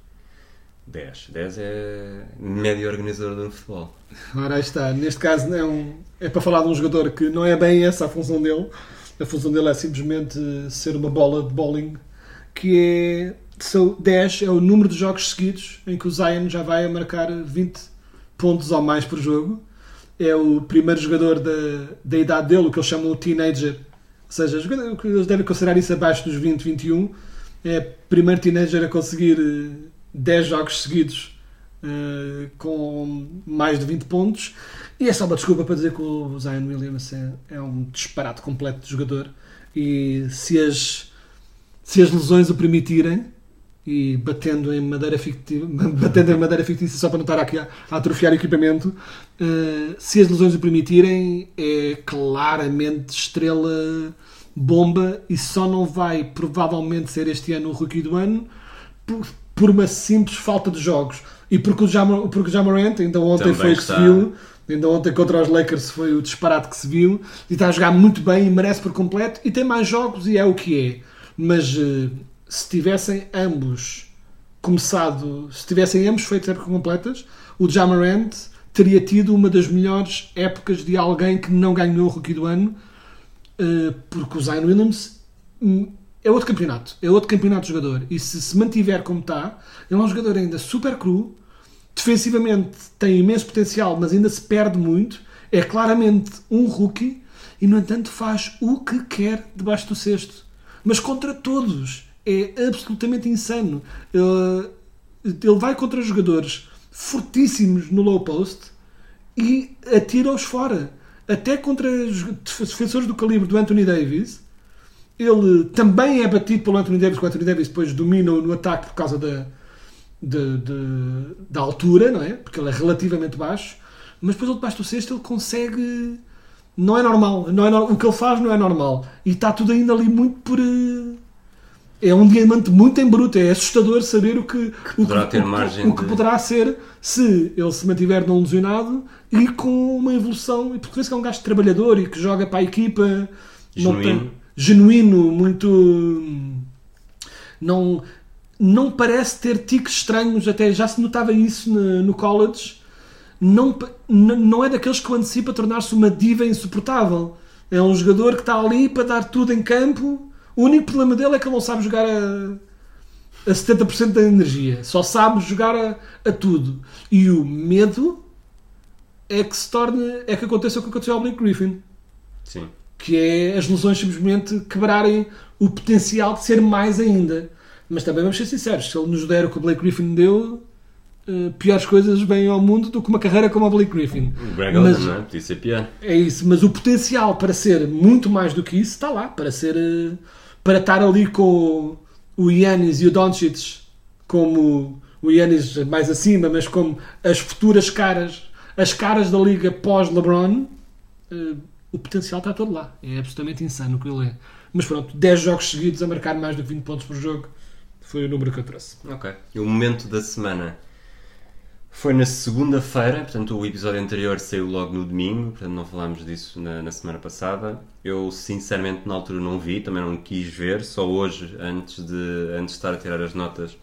10. 10 é médio organizador do futebol. Ora, aí está. Neste caso é, um- é para falar de um jogador que não é bem essa a função dele. A função dele é simplesmente ser uma bola de bowling, que é são 10 é o número de jogos seguidos em que o Zion já vai a marcar 20 pontos ou mais por jogo. É o primeiro jogador da, da idade dele, o que eles chamam o teenager. Ou seja, eles devem considerar isso abaixo dos 20, 21. É o primeiro teenager a conseguir eh, 10 jogos seguidos eh, com mais de 20 pontos. E é só uma desculpa para dizer que o Zion Williams é, é um disparate completo de jogador. E se as, se as lesões o permitirem, e batendo em madeira fictícia, batendo em madeira fictícia só para não estar aqui a, a atrofiar equipamento, eh, se as lesões o permitirem, é claramente estrela bomba e só não vai provavelmente ser este ano o rookie do ano por uma simples falta de jogos. E porque o Jamor- porque o Jamorant ainda ontem Também foi o que se viu, ainda ontem contra os Lakers foi o disparate que se viu, e está a jogar muito bem e merece por completo, e tem mais jogos e é o que é. Mas eh, se tivessem ambos começado, se tivessem ambos feito épocas completas, o Jamorant teria tido uma das melhores épocas de alguém que não ganhou o rookie do ano, eh, porque o Zion Williams hum, é outro campeonato, é outro campeonato de jogador. E se se mantiver como está, ele é um jogador ainda super cru, defensivamente tem imenso potencial, mas ainda se perde muito. É claramente um rookie e, no entanto, faz o que quer debaixo do cesto. Mas contra todos. É absolutamente insano. Ele, ele vai contra jogadores fortíssimos no low post e atira-os fora. Até contra defensores do calibre do Anthony Davis, ele também é batido pelo Anthony Davis, o Anthony Davis depois domina no ataque por causa da, de- de- da altura, não é? Porque ele é relativamente baixo, mas depois ele debaixo do cesto ele consegue. Não é normal. Não é nor- O que ele faz não é normal. E está tudo ainda ali muito por. eh, É um diamante muito em bruto. É assustador saber o que, o poderá que, o que- margem o que de- poderá ser se ele se mantiver não lesionado e com uma evolução. E porque vê-se que é um gajo trabalhador e que joga para a equipa. não Genuíno. tem- genuíno, muito. Não, não parece ter tiques estranhos, até já se notava isso no, no college. Não, não é daqueles que o antecipa tornar-se uma diva insuportável. É um jogador que está ali para dar tudo em campo. O único problema dele é que ele não sabe jogar a, a 70% da energia. Só sabe jogar a, a tudo. E o medo é que se torne. é que aconteça o que aconteceu ao Blake Griffin Sim. Que é as lesões simplesmente quebrarem o potencial de ser mais ainda. Mas também vamos ser sinceros, se ele nos der o que o Blake Griffin deu, eh, piores coisas vêm ao mundo do que uma carreira como a Blake Griffin. Greg Mas- não é? Podia ser pior. É isso, mas o potencial para ser muito mais do que isso está lá, para ser eh, para estar ali com o Yannis e o Doncic como o Yannis mais acima, mas como as futuras caras, as caras da liga pós-LeBron, eh, o potencial está todo lá. É absolutamente insano o que ele é. Mas pronto, 10 jogos seguidos a marcar mais do que 20 pontos por jogo foi o número que eu trouxe. Ok. E o momento da semana foi na segunda-feira, portanto o episódio anterior saiu logo no domingo, portanto não falámos disso na, na semana passada. Eu sinceramente na altura não vi, também não quis ver, só hoje, antes de, antes de estar a tirar as notas,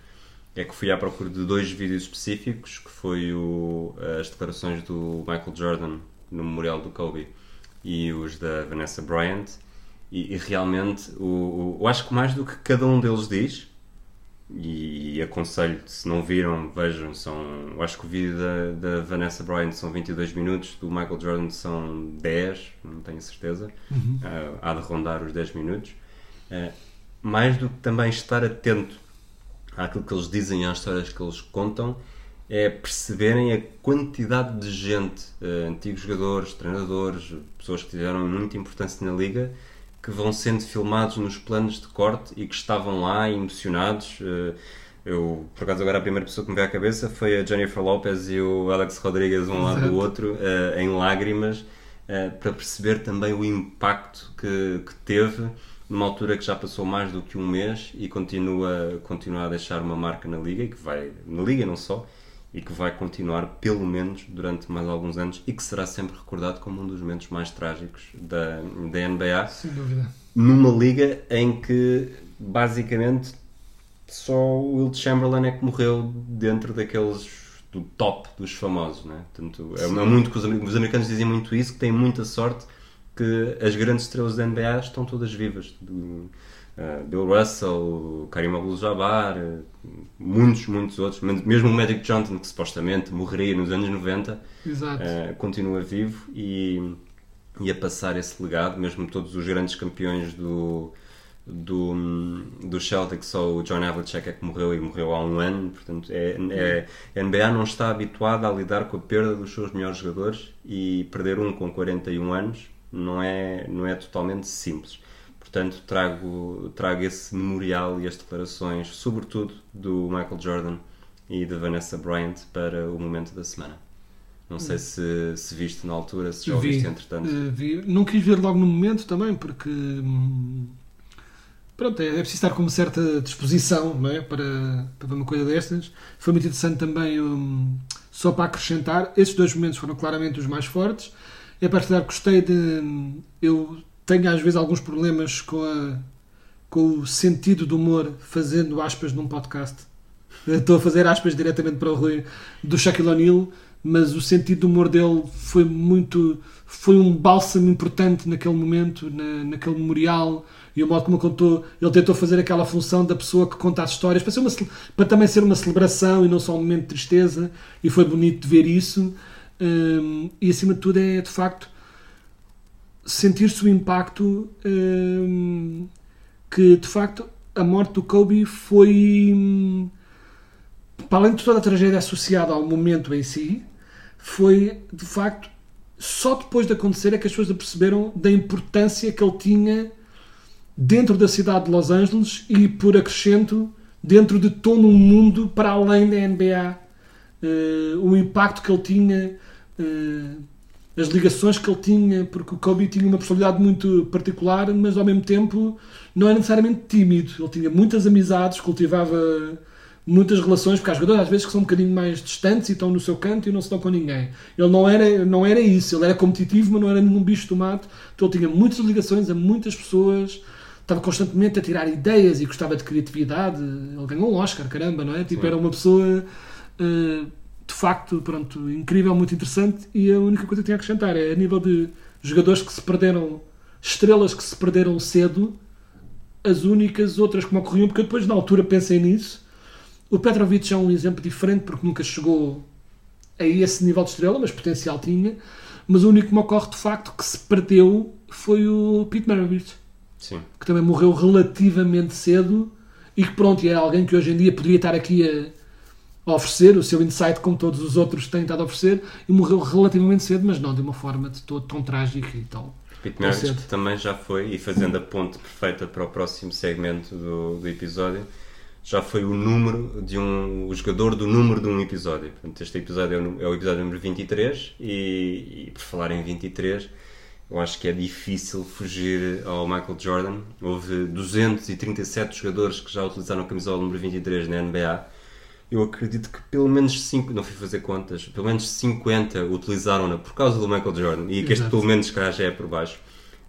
é que fui à procura de dois vídeos específicos, que foi o, as declarações do Michael Jordan no Memorial do Kobe e os da Vanessa Bryant. E, e realmente, o, eu acho que mais do que cada um deles diz, e aconselho, se não viram, vejam, são, eu acho que o vídeo da, da Vanessa Bryant são 22 minutos, do Michael Jordan são 10, não tenho certeza, Ah, há de rondar os 10 minutos. Ah, mais do que também estar atento àquilo que eles dizem, às histórias que eles contam, é perceberem a quantidade de gente, eh, antigos jogadores, treinadores, pessoas que tiveram muita importância na liga, que vão sendo filmados nos planos de corte e que estavam lá emocionados. Eh, Eu, por acaso, agora a primeira pessoa que me veio à cabeça foi a Jennifer Lopez e o Alex Rodrigues, um lado do outro, eh, em lágrimas, para perceber também o impacto que, que teve numa altura que já passou mais do que um mês e continua, continua a deixar uma marca na Liga, e que vai, na Liga não só, e que vai continuar pelo menos durante mais alguns anos e que será sempre recordado como um dos momentos mais trágicos da, da NBA Sem dúvida. numa liga em que basicamente só o Will Chamberlain é que morreu dentro daqueles do top dos famosos, né? Portanto, é, é muito que os, os americanos dizem muito isso, que têm muita sorte que as grandes estrelas da NBA estão todas vivas. Do, eh, Bill Russell, Karim Abdul-Jabbar, eh, muitos, muitos outros, mesmo o Magic Johnson que supostamente morreria nos anos 90, Exato. Uh, continua vivo e, e a passar esse legado, mesmo todos os grandes campeões do, do, do Celtic, só o John Havlicek é que morreu e morreu há um ano, portanto é, é- a NBA não está habituada a lidar com a perda dos seus melhores jogadores e perder um com 41 anos não é, não é totalmente simples. Portanto, trago, trago esse memorial e as declarações, sobretudo do Michael Jordan e da Vanessa Bryant, para o momento da semana. Não sei se, se viste na altura, se já Vi, viste entretanto. eh, vi. Não quis ver logo no momento também, porque hum, pronto, é, é preciso estar com uma certa disposição não é? para, para uma coisa destas. Foi muito interessante também, hum, só para acrescentar, esses dois momentos foram claramente os mais fortes. E a partir gostei de. hum, Eu tenho às vezes alguns problemas com, a, com o sentido do humor fazendo aspas num podcast. Estou a fazer aspas diretamente para o Rui do Shaquille O'Neal, mas o sentido do humor dele foi muito. Foi um bálsamo importante naquele momento, na, naquele memorial, e o modo como contou. Ele tentou fazer aquela função da pessoa que conta as histórias para, uma, para também ser uma celebração e não só um momento de tristeza, e foi bonito de ver isso. Hum, e acima de tudo, é de facto sentir-se o impacto hum, que de facto a morte do Kobe foi hum, para além de toda a tragédia associada ao momento em si foi de facto só depois de acontecer é que as pessoas perceberam da importância que ele tinha dentro da cidade de Los Angeles e por acrescento dentro de todo um mundo para além da NBA Eh, o impacto que ele tinha eh, as ligações que ele tinha, porque o Kobe tinha uma personalidade muito particular, mas ao mesmo tempo não era necessariamente tímido. Ele tinha muitas amizades, cultivava muitas relações, porque há jogadores às vezes que são um bocadinho mais distantes e estão no seu canto e não se dão com ninguém. Ele não era, não era isso, ele era competitivo, mas não era nenhum bicho do mato. Então ele tinha muitas ligações a muitas pessoas, estava constantemente a tirar ideias e gostava de criatividade. Ele ganhou um Oscar, caramba, não é? Tipo, Sim. era uma pessoa eh, de facto, pronto, incrível, muito interessante. E a única coisa que tenho a acrescentar é a nível de jogadores que se perderam, estrelas que se perderam cedo, as únicas outras que me ocorriam, porque eu depois na altura pensei nisso. O Petrovic é um exemplo diferente porque nunca chegou a esse nível de estrela, mas potencial tinha. Mas o único que me ocorre de facto que se perdeu foi o Pete Maravich que também morreu relativamente cedo e que pronto, é alguém que hoje em dia poderia estar aqui a, a oferecer, o seu insight, como todos os outros têm estado a oferecer, e morreu relativamente cedo, mas não de uma forma de todo tão trágica e tão. Que também já foi, e fazendo a ponte perfeita para o próximo segmento do, do episódio, já foi o número de um. o jogador do número de um episódio. Portanto, este episódio é o, é o episódio número 23, e, e por falar em 23, eu acho que é difícil fugir ao Michael Jordan. Houve 237 jogadores que já utilizaram a camisola número 23 na NBA. Eu acredito que pelo menos 5, não fui fazer contas, pelo menos 50 utilizaram-na por causa do Michael Jordan e que este pelo menos calhar já é por baixo.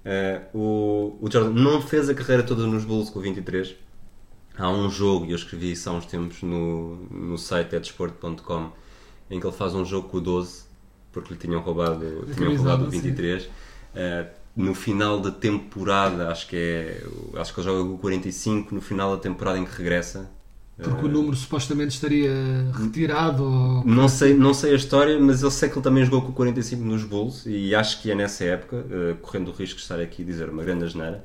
Eh, o, o Jordan não fez a carreira toda nos Bulls com o 23. Há um jogo, e eu escrevi isso há uns tempos no, no site desporto.com, em que ele faz um jogo com o 12, porque lhe tinham roubado, tinham roubado o sim. 23. Eh, no final da temporada, acho que é. Acho que ele joga com o 45, no final da temporada em que regressa. Porque o número supostamente estaria retirado ou. Não sei, não sei a história, mas eu sei que ele também jogou com o 45 nos Bulls e acho que é nessa época, eh, correndo o risco de estar aqui a dizer uma grande asneira.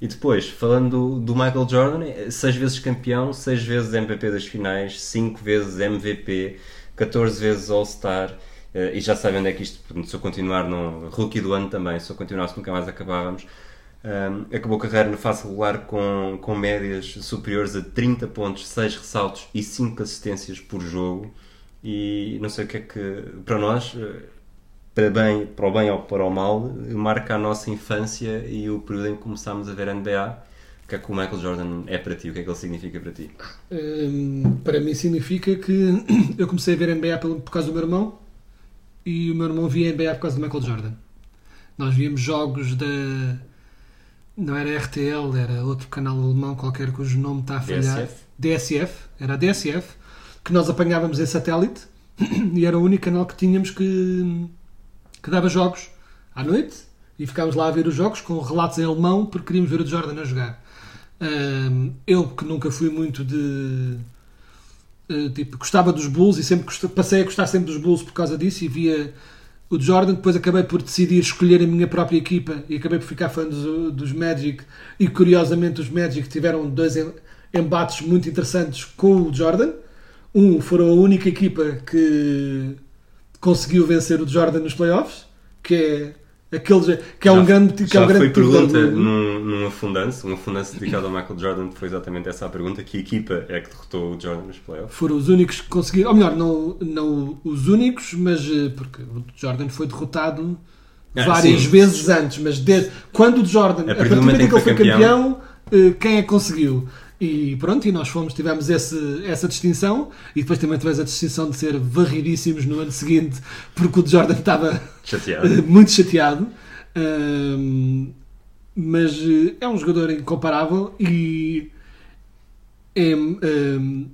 E depois, falando do, Michael Jordan, eh, seis vezes campeão, seis vezes MVP das finais, cinco vezes MVP, 14 vezes All-Star. eh, E já sabem onde é que isto, se eu continuar no rookie do ano também, se eu continuasse nunca mais acabávamos. Um, acabou a carreira na fase regular com, com médias superiores a 30 pontos, 6 ressaltos e 5 assistências por jogo. E não sei o que é que, para nós, eh, para, bem, para o bem ou para o mal, marca a nossa infância e o período em que começámos a ver NBA. O que é que o Michael Jordan é para ti? O que é que ele significa para ti? Hum, para mim significa que eu comecei a ver NBA pelo- por causa do meu irmão e o meu irmão via NBA por causa do Michael Jordan. Nós víamos jogos da. Não era RTL, era outro canal alemão qualquer cujo nome está a falhar. DSF? DSF, era a DSF, que nós apanhávamos em satélite e era o único canal que tínhamos que, que dava jogos à noite e ficámos lá a ver os jogos com relatos em alemão porque queríamos ver o Jordan a jogar. Eu que nunca fui muito de eh, tipo, gostava dos Bulls e sempre passei a gostar sempre dos Bulls por causa disso e via o Jordan, depois acabei por decidir escolher a minha própria equipa e acabei por ficar fã dos, dos Magic. E curiosamente os Magic tiveram dois em- embates muito interessantes com o Jordan. Um, foram a única equipa que conseguiu vencer o Jordan nos playoffs que é aquele que é um Já- grande que é já um grande foi pergunta num, num afundance, um afundance dedicado ao Michael Jordan, foi exatamente essa a pergunta: que equipa é que derrotou o Jordan nos playoffs? foram os únicos que conseguiram, ou melhor, não, não os únicos, mas eh, porque o Jordan foi derrotado Ah, várias sim. vezes antes, mas desde, quando o Jordan, a partir do momento em que ele foi campeão, eh, quem é que conseguiu? E pronto, e nós fomos, tivemos esse, essa distinção, e depois também tivemos a distinção de ser varridíssimos no ano seguinte, porque o Jordan estava Chateado. muito chateado. Ahm, mas eh, é um jogador incomparável e é, ahm,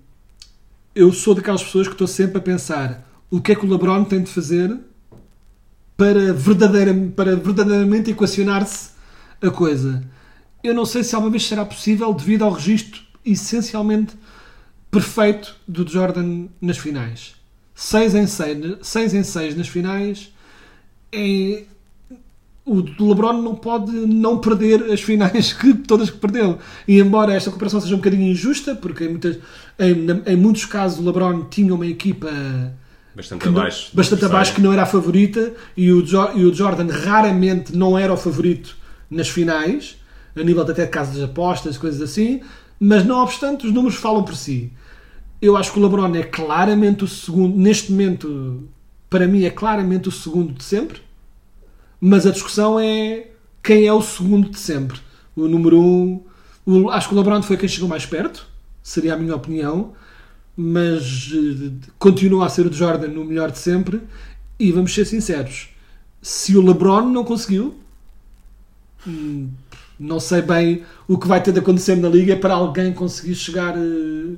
eu sou daquelas pessoas que estou sempre a pensar o que é que o LeBron tem de fazer para, verdadeira, para verdadeiramente equacionar-se a coisa. Eu não sei se alguma vez será possível devido ao registro essencialmente perfeito do Jordan nas finais. 6 em 6, 6 em 6 nas finais é o LeBron não pode não perder as finais que todas que perdeu. E embora esta comparação seja um bocadinho injusta, porque em, muitas, em, em muitos casos o LeBron tinha uma equipa Bastante não- abaixo. bastante abaixo que não era a favorita e o, Jo- e o Jordan raramente não era o favorito nas finais, a nível de até de casas de apostas, coisas assim, mas não obstante os números falam por si. Eu acho que o LeBron é claramente o segundo, neste momento, para mim é claramente o segundo de sempre, mas a discussão é quem é o segundo de sempre. O número um, o- acho que o LeBron foi quem chegou mais perto, seria a minha opinião, mas eh, continua a ser o Jordan no melhor de sempre. E vamos ser sinceros: se o LeBron não conseguiu, hum, não sei bem o que vai ter de acontecer na liga para alguém conseguir chegar eh,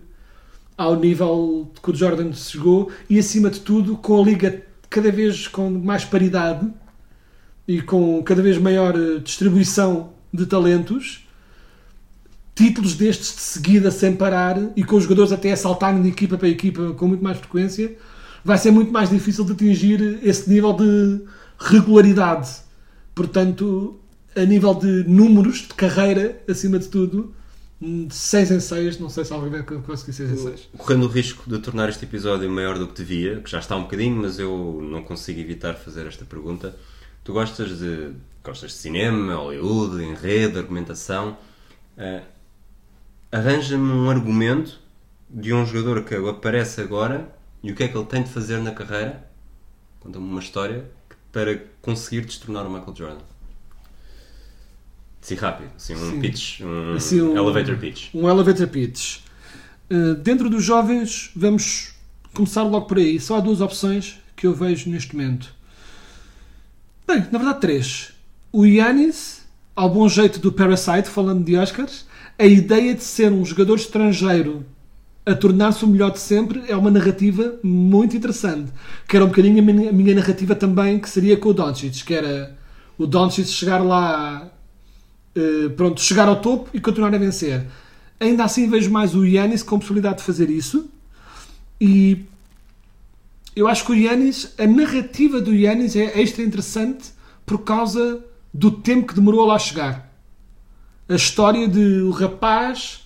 ao nível que o Jordan chegou e, acima de tudo, com a liga cada vez com mais paridade e com cada vez maior eh, distribuição de talentos títulos destes de seguida sem parar e com os jogadores até a saltarem de equipa para equipa com muito mais frequência, vai ser muito mais difícil de atingir esse nível de regularidade. Portanto, a nível de números de carreira, acima de tudo, 6 em 6, não sei se alguém vai conseguir 6 em 6. Correndo o risco de tornar este episódio maior do que devia, que já está um bocadinho, mas eu não consigo evitar fazer esta pergunta. Tu gostas de, gostas de cinema, Hollywood, enredo, argumentação? Ah, Arranja-me um argumento de um jogador que aparece agora e o que é que ele tem de fazer na carreira. Conta-me uma história para conseguir destornar o Michael Jordan. Sim, rápido. Assim, um Sim. pitch, um, Assim, um- elevator pitch. Um elevator pitch. Uh, dentro dos jovens, vamos começar logo por aí. Só há duas opções que eu vejo neste momento. Bem, na verdade, três. O Yanis, ao bom jeito do Parasite, falando de Oscars, a ideia de ser um jogador estrangeiro a tornar-se o melhor de sempre é uma narrativa muito interessante. Que era um bocadinho a minha, a minha narrativa também, que seria com o Doncic, que era o Doncic chegar lá Uh, pronto, chegar ao topo e continuar a vencer. Ainda assim vejo mais o Yanis com possibilidade de fazer isso e eu acho que o Yanis, a narrativa do Yanis é extra interessante por causa do tempo que demorou a lá chegar. A história de o rapaz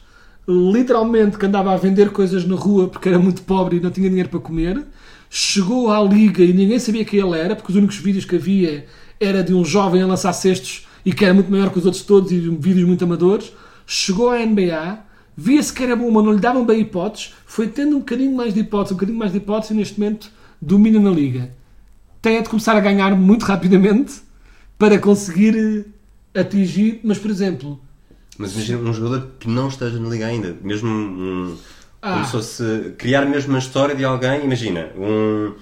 literalmente que andava a vender coisas na rua porque era muito pobre e não tinha dinheiro para comer, chegou à liga e ninguém sabia quem ele era, porque os únicos vídeos que havia era de um jovem a lançar cestos e que era muito maior que os outros todos e vídeos muito amadores. Chegou à NBA, via-se que era bom, mas não lhe davam bem hipóteses, foi tendo um bocadinho mais de hipóteses, um bocadinho mais de hipóteses e neste momento domina na liga. Tem é de começar a ganhar muito rapidamente para conseguir eh, atingir, mas por exemplo, Mas imagina um jogador que não esteja na liga ainda, mesmo um, Ah. como se fosse criar mesmo uma história de alguém, imagina, um,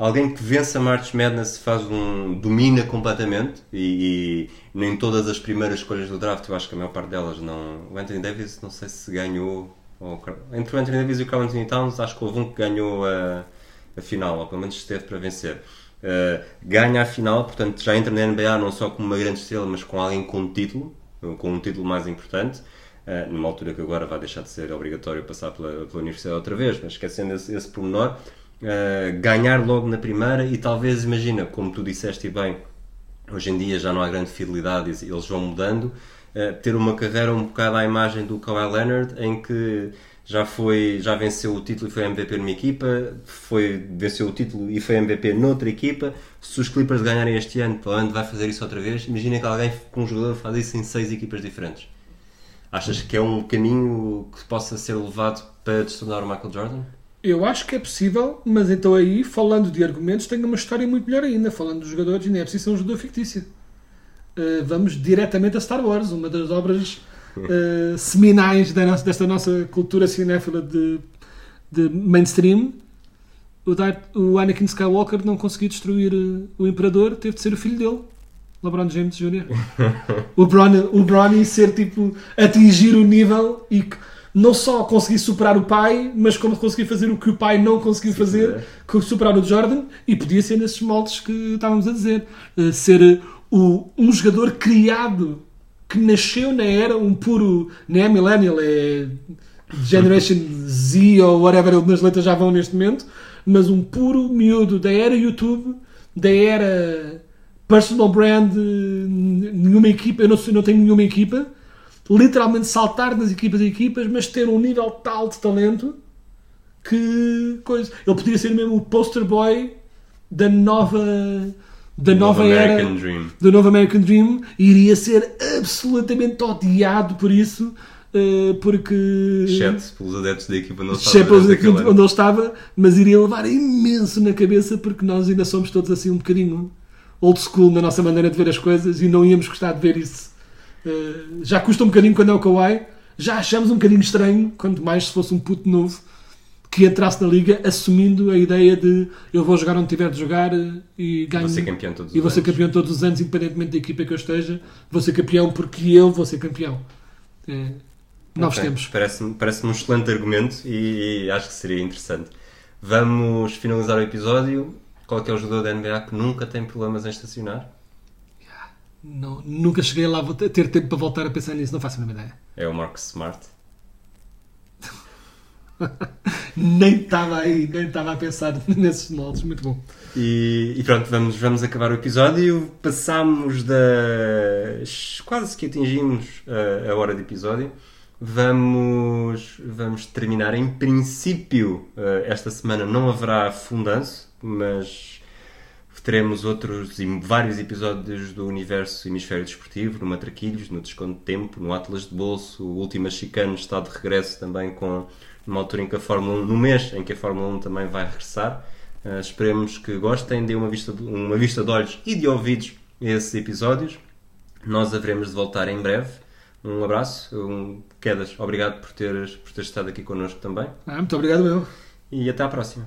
alguém que vence a March Madness faz um, domina completamente e, e nem todas as primeiras escolhas do draft, eu acho que a maior parte delas não. O Anthony Davis, não sei se ganhou. ou entre o Anthony Davis e o Carl Anthony Towns, acho que houve um que ganhou a, a final, ou pelo menos esteve para vencer. Uh, ganha a final, portanto já entra na NBA não só como uma grande estrela, mas com alguém com um título, com um título mais importante. Uh, numa altura que agora vai deixar de ser obrigatório passar pela, pela universidade outra vez, mas esquecendo esse, esse pormenor, uh, ganhar logo na primeira e talvez, imagina, como tu disseste bem, hoje em dia já não há grande fidelidade eles vão mudando, uh, ter uma carreira um bocado à imagem do Kawhi Leonard, em que já foi, já venceu o título e foi MVP numa equipa, foi, venceu o título e foi MVP noutra equipa. Se os Clippers ganharem este ano, para onde vai fazer isso outra vez? Imagina que alguém com um jogador faz isso em seis equipas diferentes. Achas que é um caminho que possa ser levado para destornar o Michael Jordan? Eu acho que é possível, mas então aí, falando de argumentos, tenho uma história muito melhor ainda. Falando dos jogadores, nem é preciso ser um jogador fictício. Uh, vamos diretamente a Star Wars, uma das obras uh, seminais da nossa- desta nossa cultura cinéfila de, de mainstream. O, o Anakin Skywalker não conseguiu destruir uh, o Imperador, teve de ser o filho dele, LeBron James Jr. o, Bron, o Bronny ser tipo, atingir o nível e que não só conseguir superar o pai, mas como conseguir fazer o que o pai não conseguiu fazer, que superar o Jordan, e podia ser nesses moldes que estávamos a dizer. Uh, ser uh, o, um jogador criado que nasceu na era, um puro, não é millennial, é Generation Z ou whatever nas letras já vão neste momento, mas um puro miúdo da era YouTube, da era personal brand, eh, nenhuma equipa, eu não, não tenho nenhuma equipa, literalmente saltar nas equipas e equipas, mas ter um nível tal de talento que coisa. Ele podia ser mesmo o poster boy da nova da nova era Dream. do novo American Dream iria ser absolutamente odiado por isso eh, porque Exceto pelos adeptos da equipa não Exceto sabem pelos- onde ele estava, mas iria levar imenso na cabeça porque nós ainda somos todos assim um bocadinho old school na nossa maneira de ver as coisas e não íamos gostar de ver isso. Eh, já custa um bocadinho quando é o Kawhi, já achamos um bocadinho estranho, quanto mais se fosse um puto novo que entrasse na liga assumindo a ideia de eu vou jogar onde tiver de jogar eh, e ganho Vou ser campeão todos e os vou ser campeão todos os anos, independentemente da equipa que eu esteja, vou ser campeão porque eu vou ser campeão. Eh, novos Ok, tempos. Parece-me parece um excelente argumento e, e acho que seria interessante. Vamos finalizar o episódio. Qual é, é o jogador da NBA que nunca tem problemas em estacionar? Não, nunca cheguei lá a ter tempo para voltar a pensar nisso, não faço a mínima ideia. É o Marcus Smart. Nem estava aí, nem estava a pensar nesses moldes. Muito bom. E, e pronto, vamos, vamos acabar o episódio. Passámos das. quase que atingimos a, a hora de episódio. Vamos, vamos terminar. Em princípio, eh, esta semana não haverá fundanço, mas teremos outros e vários episódios do universo Hemisfério Desportivo, no Matraquilhos, no Desconto de Tempo, no Atlas de Bolso. O Última Chicano está de regresso também com uma altura em que a Fórmula 1, no mês em que a Fórmula 1 também vai regressar. Eh, esperemos que gostem, dêem uma vista, de, uma vista de olhos e de ouvidos a esses episódios. Nós haveremos de voltar em breve. Um abraço, um, Quedas, obrigado por teres, por teres estado aqui connosco também Ah, muito obrigado, eu. e até à próxima.